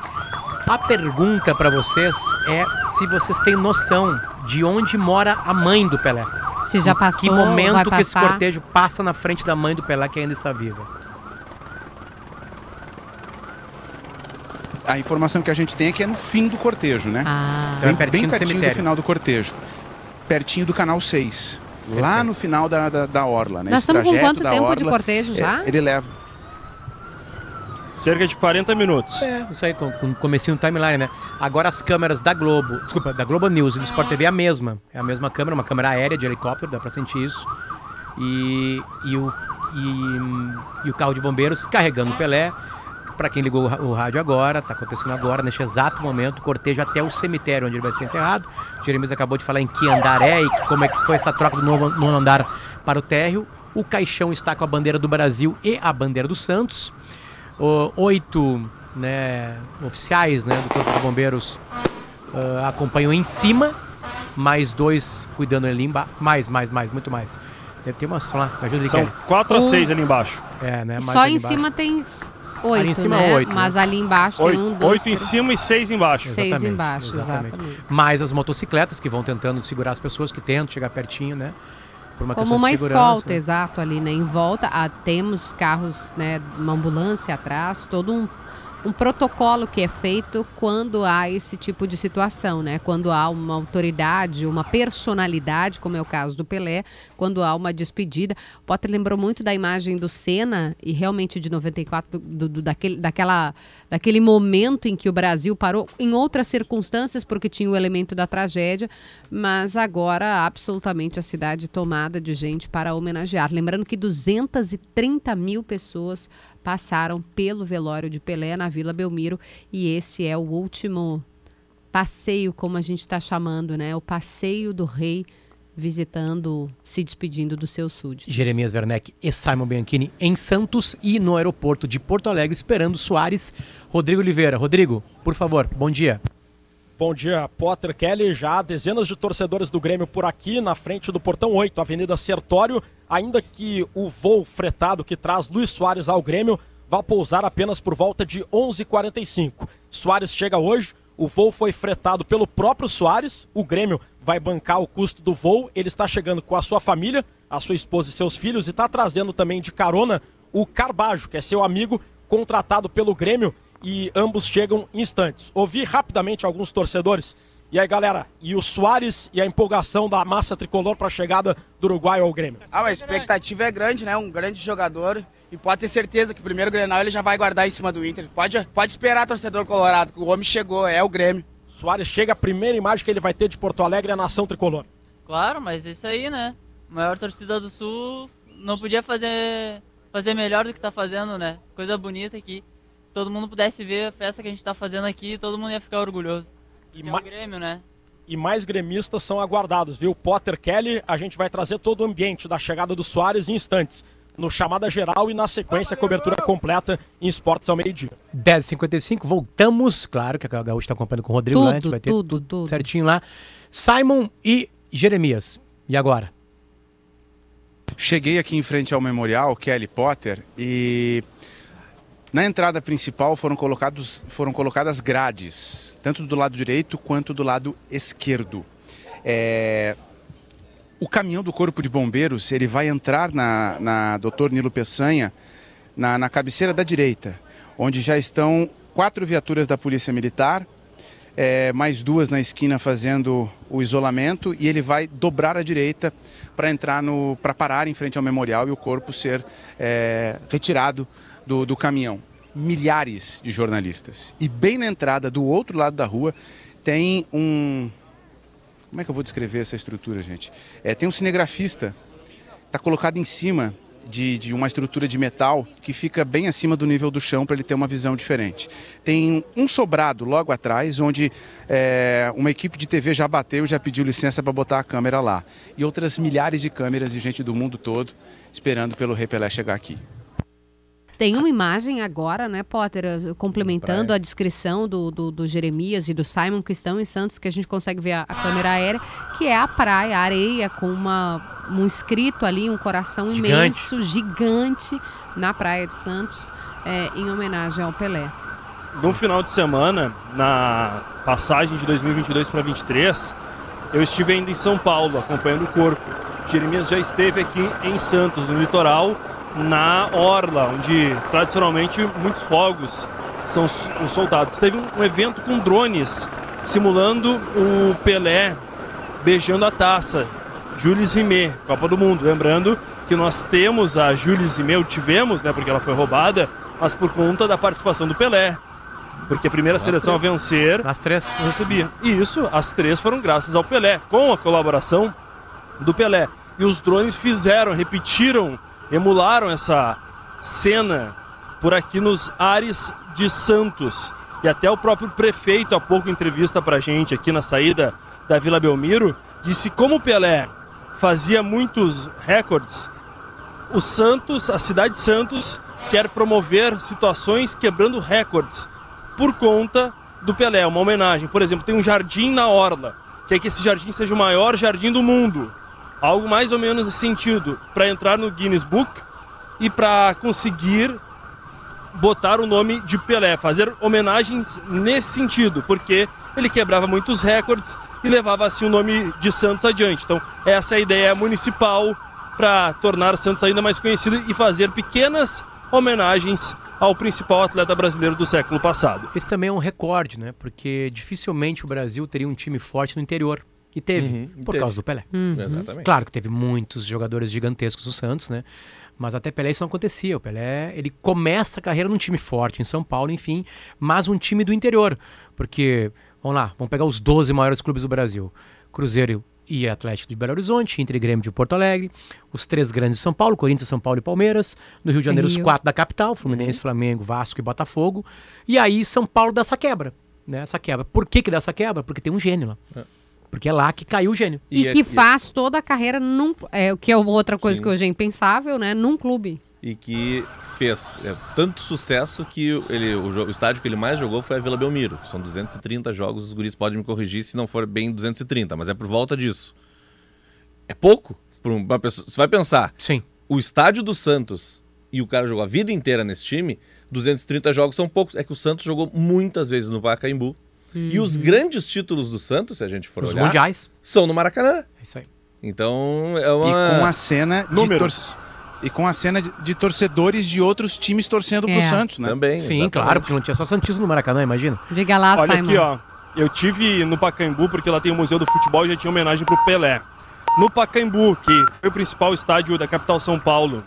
A pergunta pra vocês é se vocês têm noção de onde mora a mãe do Pelé. Se já passou, que vai momento que esse cortejo passa na frente da mãe do Pelé que ainda está viva? A informação que a gente tem é que é no fim do cortejo, né? Ah, Então é bem, pertinho bem do pertinho cemitério. do final do cortejo. Pertinho do canal 6. Lá no final da, da, da orla, né? nós Esse estamos com quanto tempo de orla, cortejo é, já? Ele leva. Cerca de 40 minutos. É, isso aí, com, com comecinho no timeline, né? Agora as câmeras da Globo, desculpa, da Globo News e do Sport TV é a mesma. É a mesma câmera, uma câmera aérea de helicóptero, dá pra sentir isso. E, e, o, e, e o carro de bombeiros carregando o Pelé. Pra quem ligou o rádio agora, tá acontecendo agora, neste exato momento, o cortejo até o cemitério onde ele vai ser enterrado. O Jeremias acabou de falar em que andar é e como é que foi essa troca do novo, nono andar para o térreo. O caixão está com a bandeira do Brasil e a bandeira do Santos. Oito né, oficiais né, do Corpo de Bombeiros uh, acompanham em cima, mais dois cuidando ali embaixo. Mais, mais, mais, muito mais. Deve ter umas lá, me ajuda São quatro a seis ali embaixo. É, né? Só em cima tem oito, ali em cima, né? oito, Mas né? ali embaixo Oito, tem um, dois, oito em três, cima e seis embaixo. seis Exatamente, embaixo, exatamente. exatamente. Mais as motocicletas que vão tentando segurar as pessoas que tentam chegar pertinho, né? Por uma Como uma segurança. escolta, né? exato, ali, né? Em volta, ah, temos carros, né? Uma ambulância atrás, todo um, um protocolo que é feito quando há esse tipo de situação, né? Quando há uma autoridade, uma personalidade, como é o caso do Pelé, quando há uma despedida. O Potter lembrou muito da imagem do Senna e realmente de 94, do, do- daquele, daquela, daquele momento em que o Brasil parou em outras circunstâncias, porque tinha o elemento da tragédia, mas agora absolutamente a cidade tomada de gente para homenagear. Lembrando que 230 mil pessoas passaram pelo velório de Pelé na Vila Belmiro e esse é o último passeio, como a gente está chamando, né? O passeio do rei visitando, se despedindo dos seus súditos. Jeremias Werneck e Simon Bianchini em Santos e no aeroporto de Porto Alegre esperando Soares. Rodrigo Oliveira. Rodrigo, por favor, bom dia. Bom dia, Potter Kelly. Já dezenas de torcedores do Grêmio por aqui, na frente do Portão 8, Avenida Sertório. Ainda que o voo fretado que traz Luiz Soares ao Grêmio vá pousar apenas por volta de 11h45. Soares chega hoje. O voo foi fretado pelo próprio Soares. O Grêmio vai bancar o custo do voo. Ele está chegando com a sua família, a sua esposa e seus filhos, e está trazendo também de carona o Carbajo, que é seu amigo contratado pelo Grêmio e ambos chegam instantes. Ouvi rapidamente alguns torcedores. E aí, galera, e o Soares e a empolgação da massa tricolor para a chegada do Uruguai ao Grêmio? Ah, a expectativa é grande, né? Um grande jogador. E pode ter certeza que o primeiro Grenal ele já vai guardar em cima do Inter. Pode, pode esperar, torcedor colorado, que o homem chegou, é o Grêmio. Soares chega, a primeira imagem que ele vai ter de Porto Alegre é a nação tricolor. Claro, mas isso aí, né? Maior torcida do Sul não podia fazer, fazer melhor do que tá fazendo, né? Coisa bonita aqui. Se todo mundo pudesse ver a festa que a gente tá fazendo aqui, todo mundo ia ficar orgulhoso. E Que é ma- o Grêmio, né? E mais gremistas são aguardados, viu? Potter Kelly, a gente vai trazer todo o ambiente da chegada do Soares em instantes. No chamada geral e na sequência, cobertura completa em esportes ao meio-dia. 10h55, voltamos. Claro que a Gaúcha está acompanhando com o Rodrigo, né? Tudo, vai ter tudo, tudo. certinho lá. Simon e Jeremias. E agora? Cheguei aqui em frente ao memorial Kelly Potter e na entrada principal foram, colocados, foram colocadas grades, tanto do lado direito quanto do lado esquerdo. É, O caminhão do Corpo de Bombeiros ele vai entrar na, na Dr. Nilo Peçanha, na, na cabeceira da direita, onde já estão quatro viaturas da Polícia Militar, é, mais duas na esquina fazendo o isolamento e ele vai dobrar à direita para entrar no para parar em frente ao memorial e o corpo ser é, retirado do, do caminhão. Milhares de jornalistas e bem na entrada do outro lado da rua tem um como é que eu vou descrever essa estrutura, gente? É, tem um cinegrafista está colocado em cima de, de uma estrutura de metal que fica bem acima do nível do chão para ele ter uma visão diferente. Tem um sobrado logo atrás, onde é, uma equipe de TV já bateu e já pediu licença para botar a câmera lá. E outras milhares de câmeras de gente do mundo todo esperando pelo Rei Pelé chegar aqui. Tem uma imagem agora, né, Potter, eh, complementando a descrição do, do, do Jeremias e do Simon que estão em Santos, que a gente consegue ver a, a câmera aérea, que é a praia, a areia, com uma, um escrito ali, um coração Gigante. imenso, gigante, na praia de Santos, eh, em homenagem ao Pelé. No final de semana, na passagem de 2022 para 2023, eu estive ainda em São Paulo acompanhando o corpo. Jeremias já esteve aqui em Santos, no litoral, na Orla, onde tradicionalmente muitos fogos são soltados. Teve um, evento com drones simulando o Pelé beijando a taça. Jules Rimet, Copa do Mundo. Lembrando que nós temos a Jules Rimet, tivemos, né, porque ela foi roubada, mas por conta da participação do Pelé. Porque a primeira seleção três. a vencer As três. recebia. E isso, as três foram graças ao Pelé, com a colaboração do Pelé. E os drones fizeram, repetiram, emularam essa cena por aqui nos ares de Santos. E até o próprio prefeito, há pouco, entrevista pra gente aqui na saída da Vila Belmiro, disse como Pelé fazia muitos recordes, o Santos, a cidade de Santos, quer promover situações quebrando recordes por conta do Pelé, uma homenagem. Por exemplo, tem um jardim na Orla, quer que esse jardim seja o maior jardim do mundo. Algo mais ou menos sentido, para entrar no Guinness Book e para conseguir botar o nome de Pelé, fazer homenagens nesse sentido, porque ele quebrava muitos recordes e levava assim o nome de Santos adiante. Então, essa é a ideia municipal para tornar Santos ainda mais conhecido e fazer pequenas homenagens ao principal atleta brasileiro do século passado. Esse também é um recorde, né? Porque dificilmente o Brasil teria um time forte no interior. E teve, Uhum, por teve. causa do Pelé. Uhum. Exatamente. Claro que teve muitos jogadores gigantescos do Santos, né? Mas até Pelé isso não acontecia. O Pelé, ele começa a carreira num time forte em São Paulo, enfim, mas um time do interior. Porque, vamos lá, vamos pegar os 12 maiores clubes do Brasil. Cruzeiro e Atlético de Belo Horizonte, Inter e Grêmio de Porto Alegre, os três grandes de São Paulo, Corinthians, São Paulo e Palmeiras, no Rio de Janeiro os Rio. quatro da capital, Fluminense, Flamengo, Vasco e Botafogo, e aí São Paulo dá essa quebra, né? Essa quebra. Por que que dá essa quebra? Porque tem um gênio lá. Porque é lá que caiu o gênio. E, que faz toda a carreira num. É, o que é outra coisa Sim. que hoje é impensável, né? Num clube. E que fez é, tanto sucesso que ele, o, o estádio que ele mais jogou foi a Vila Belmiro. São 230 jogos, os guris podem me corrigir se não for bem 230, mas é por volta disso. É pouco para uma pessoa. Você vai pensar. Sim. O estádio do Santos e o cara jogou a vida inteira nesse time, 230 jogos são poucos. É que o Santos jogou muitas vezes no Pacaembu. E os grandes títulos do Santos, se a gente for Os olhar, mundiais. são no Maracanã. É isso aí. Então, é uma... E com a cena de Números. tor- E com a cena de, de torcedores de outros times torcendo É. pro Santos, né? Também, Sim, claro, porque não tinha só Santismo no Maracanã, imagina. Diga lá, Olha Simon. aqui, ó. Eu tive no Pacaembu, porque lá tem o Museu do Futebol e já tinha homenagem pro Pelé. No Pacaembu, que foi o principal estádio da capital São Paulo.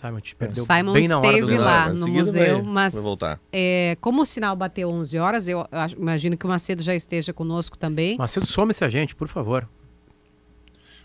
Simon te perdeu Simon bem na hora esteve do lá no museu, mas vai voltar. é, como o sinal bateu 11 horas, eu acho- imagino que o Macedo já esteja conosco também. Macedo, some-se a gente, por favor.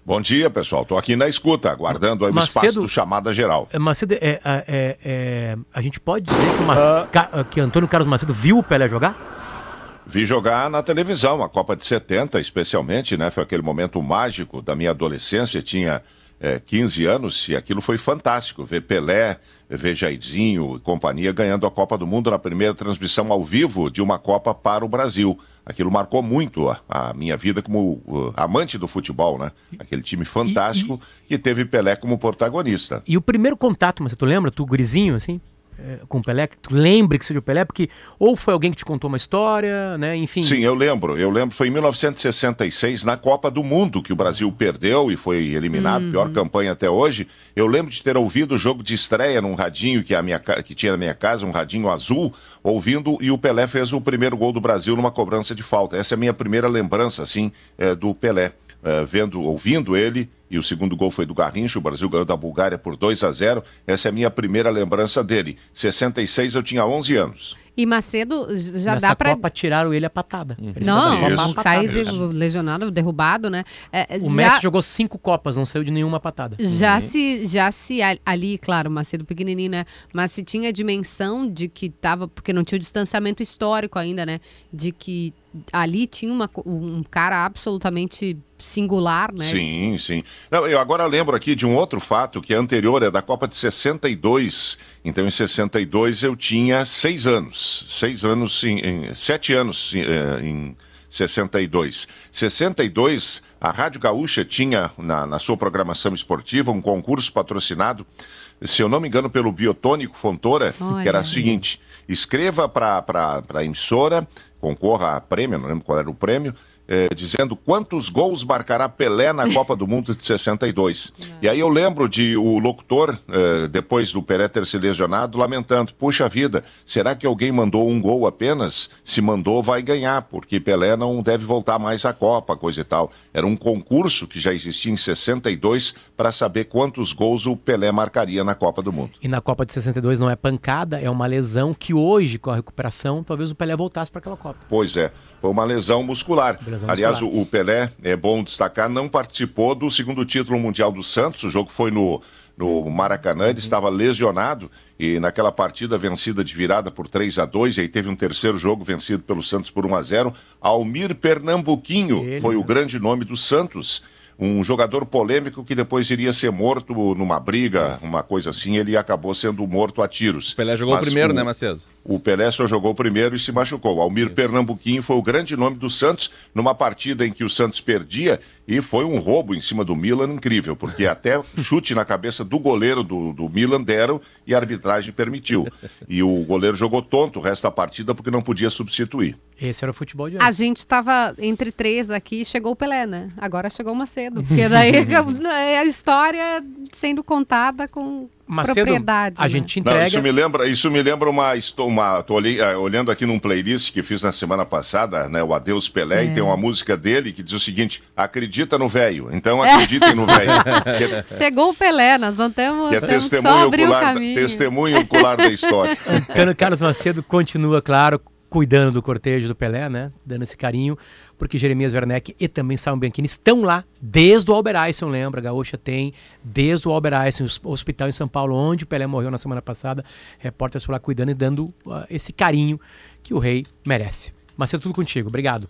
Bom dia, pessoal. Estou aqui na escuta, aguardando aí o Macedo- espaço do chamada geral. É, Macedo, é, é, é, é, a gente pode dizer que, o Mas- Ca- que Antônio Carlos Macedo viu o Pelé jogar? Vi jogar na televisão, a Copa de 70, especialmente, né? Foi aquele momento mágico da minha adolescência, tinha eh, 15 anos, e aquilo foi fantástico. Ver Pelé, ver Jairzinho e companhia ganhando a Copa do Mundo na primeira transmissão ao vivo de uma Copa para o Brasil. Aquilo marcou muito a, a minha vida como uh, amante do futebol, né? Aquele time fantástico que teve Pelé como protagonista. E o primeiro contato, mas tu lembra, tu gurizinho, assim, é, com o Pelé, que tu lembre que seja o Pelé, porque ou foi alguém que te contou uma história, né, enfim. Sim, eu lembro. Eu lembro, foi em 1966, na Copa do Mundo, que o Brasil perdeu e foi eliminado, Uhum. pior campanha até hoje. Eu lembro de ter ouvido o jogo de estreia num radinho que, a minha, que tinha na minha casa, um radinho azul, ouvindo, e o Pelé fez o primeiro gol do Brasil numa cobrança de falta. Essa é a minha primeira lembrança, assim, eh, do Pelé. Eh, vendo, ouvindo ele, e o segundo gol foi do Garrincha, o Brasil ganhou da Bulgária por 2 a 0 Essa é a minha primeira lembrança dele. 66 eu tinha 11 anos. E Macedo já Nessa dá pra. Copa tiraram ele a patada. Ele Não, saiu da Copa Isso. a sai patada. de- lesionado, derrubado, né? É, O já- Messi jogou cinco Copas, não saiu de nenhuma patada. Já se, já se ali, claro, Macedo pequenininho, né? Mas se tinha a dimensão de que tava, porque não tinha o distanciamento histórico ainda, né? De que ali tinha uma um cara absolutamente singular, né? Sim, sim. Não, eu agora lembro aqui de um outro fato que é anterior, é da Copa de 62. Então, em 62 eu tinha seis anos. Seis anos, em, em- sete anos em, eh, em 62. 62, a Rádio Gaúcha tinha na, na sua programação esportiva um concurso patrocinado, se eu não me engano, pelo Biotônico Fontoura, que era Olha. o seguinte: escreva para a emissora, concorra a prêmio, não lembro qual era o prêmio, eh, dizendo quantos gols marcará Pelé na Copa do Mundo de 62. E aí eu lembro de o locutor, eh, depois do Pelé ter se lesionado, lamentando: puxa vida, será que alguém mandou um gol apenas? Se mandou, vai ganhar, porque Pelé não deve voltar mais à Copa, coisa e tal. Era um concurso que já existia em 62 para saber quantos gols o Pelé marcaria na Copa do Mundo. E na Copa de 62 não é pancada, é uma lesão que hoje, com a recuperação, talvez o Pelé voltasse para aquela Copa. Pois é, foi uma lesão muscular. Lesão Aliás, muscular. o, o Pelé, é bom destacar, não participou do segundo título mundial do Santos. O jogo foi no, no Maracanã, ele estava lesionado e naquela partida vencida de virada por 3 a 2 e aí teve um terceiro jogo vencido pelo Santos por 1 a 0 Almir Pernambuquinho foi o grande nome do Santos. um jogador polêmico que depois iria ser morto numa briga, uma coisa assim, ele acabou sendo morto a tiros. O Pelé jogou Mas primeiro, o- né, Macedo? O Pelé só jogou o primeiro e se machucou. Almir Pernambuquinho foi o grande nome do Santos numa partida em que o Santos perdia e foi um roubo em cima do Milan incrível, porque até chute na cabeça do goleiro do, do Milan deram e a arbitragem permitiu. E o goleiro jogou tonto o resto da partida porque não podia substituir. Esse era o futebol de A hoje. gente estava entre três aqui, chegou o Pelé, né? Agora chegou o Macedo. Porque daí é a história sendo contada com Macedo, propriedade. a né? gente Não, entrega. isso me lembra, isso me lembra uma, estou uma tô olhei- eh, olhando aqui num playlist que fiz na semana passada, né, o Adeus Pelé, É. e tem uma música dele que diz o seguinte: acredita no velho. Então acreditem no velho. É- Chegou o Pelé, nós não temos, que é temos só testemunho abrir o ocular, testemunho ocular da história. Carlos Macedo continua, claro, cuidando do cortejo do Pelé, né? Dando esse carinho, porque Jeremias Werneck e também Salmo Bianchini estão lá desde o Albert Einstein, lembra? A Gaúcha tem desde o Albert Einstein, o hospital em São Paulo, onde o Pelé morreu na semana passada. Repórteres por lá cuidando e dando ah, esse carinho que o rei merece. Macedo, tudo contigo. Obrigado.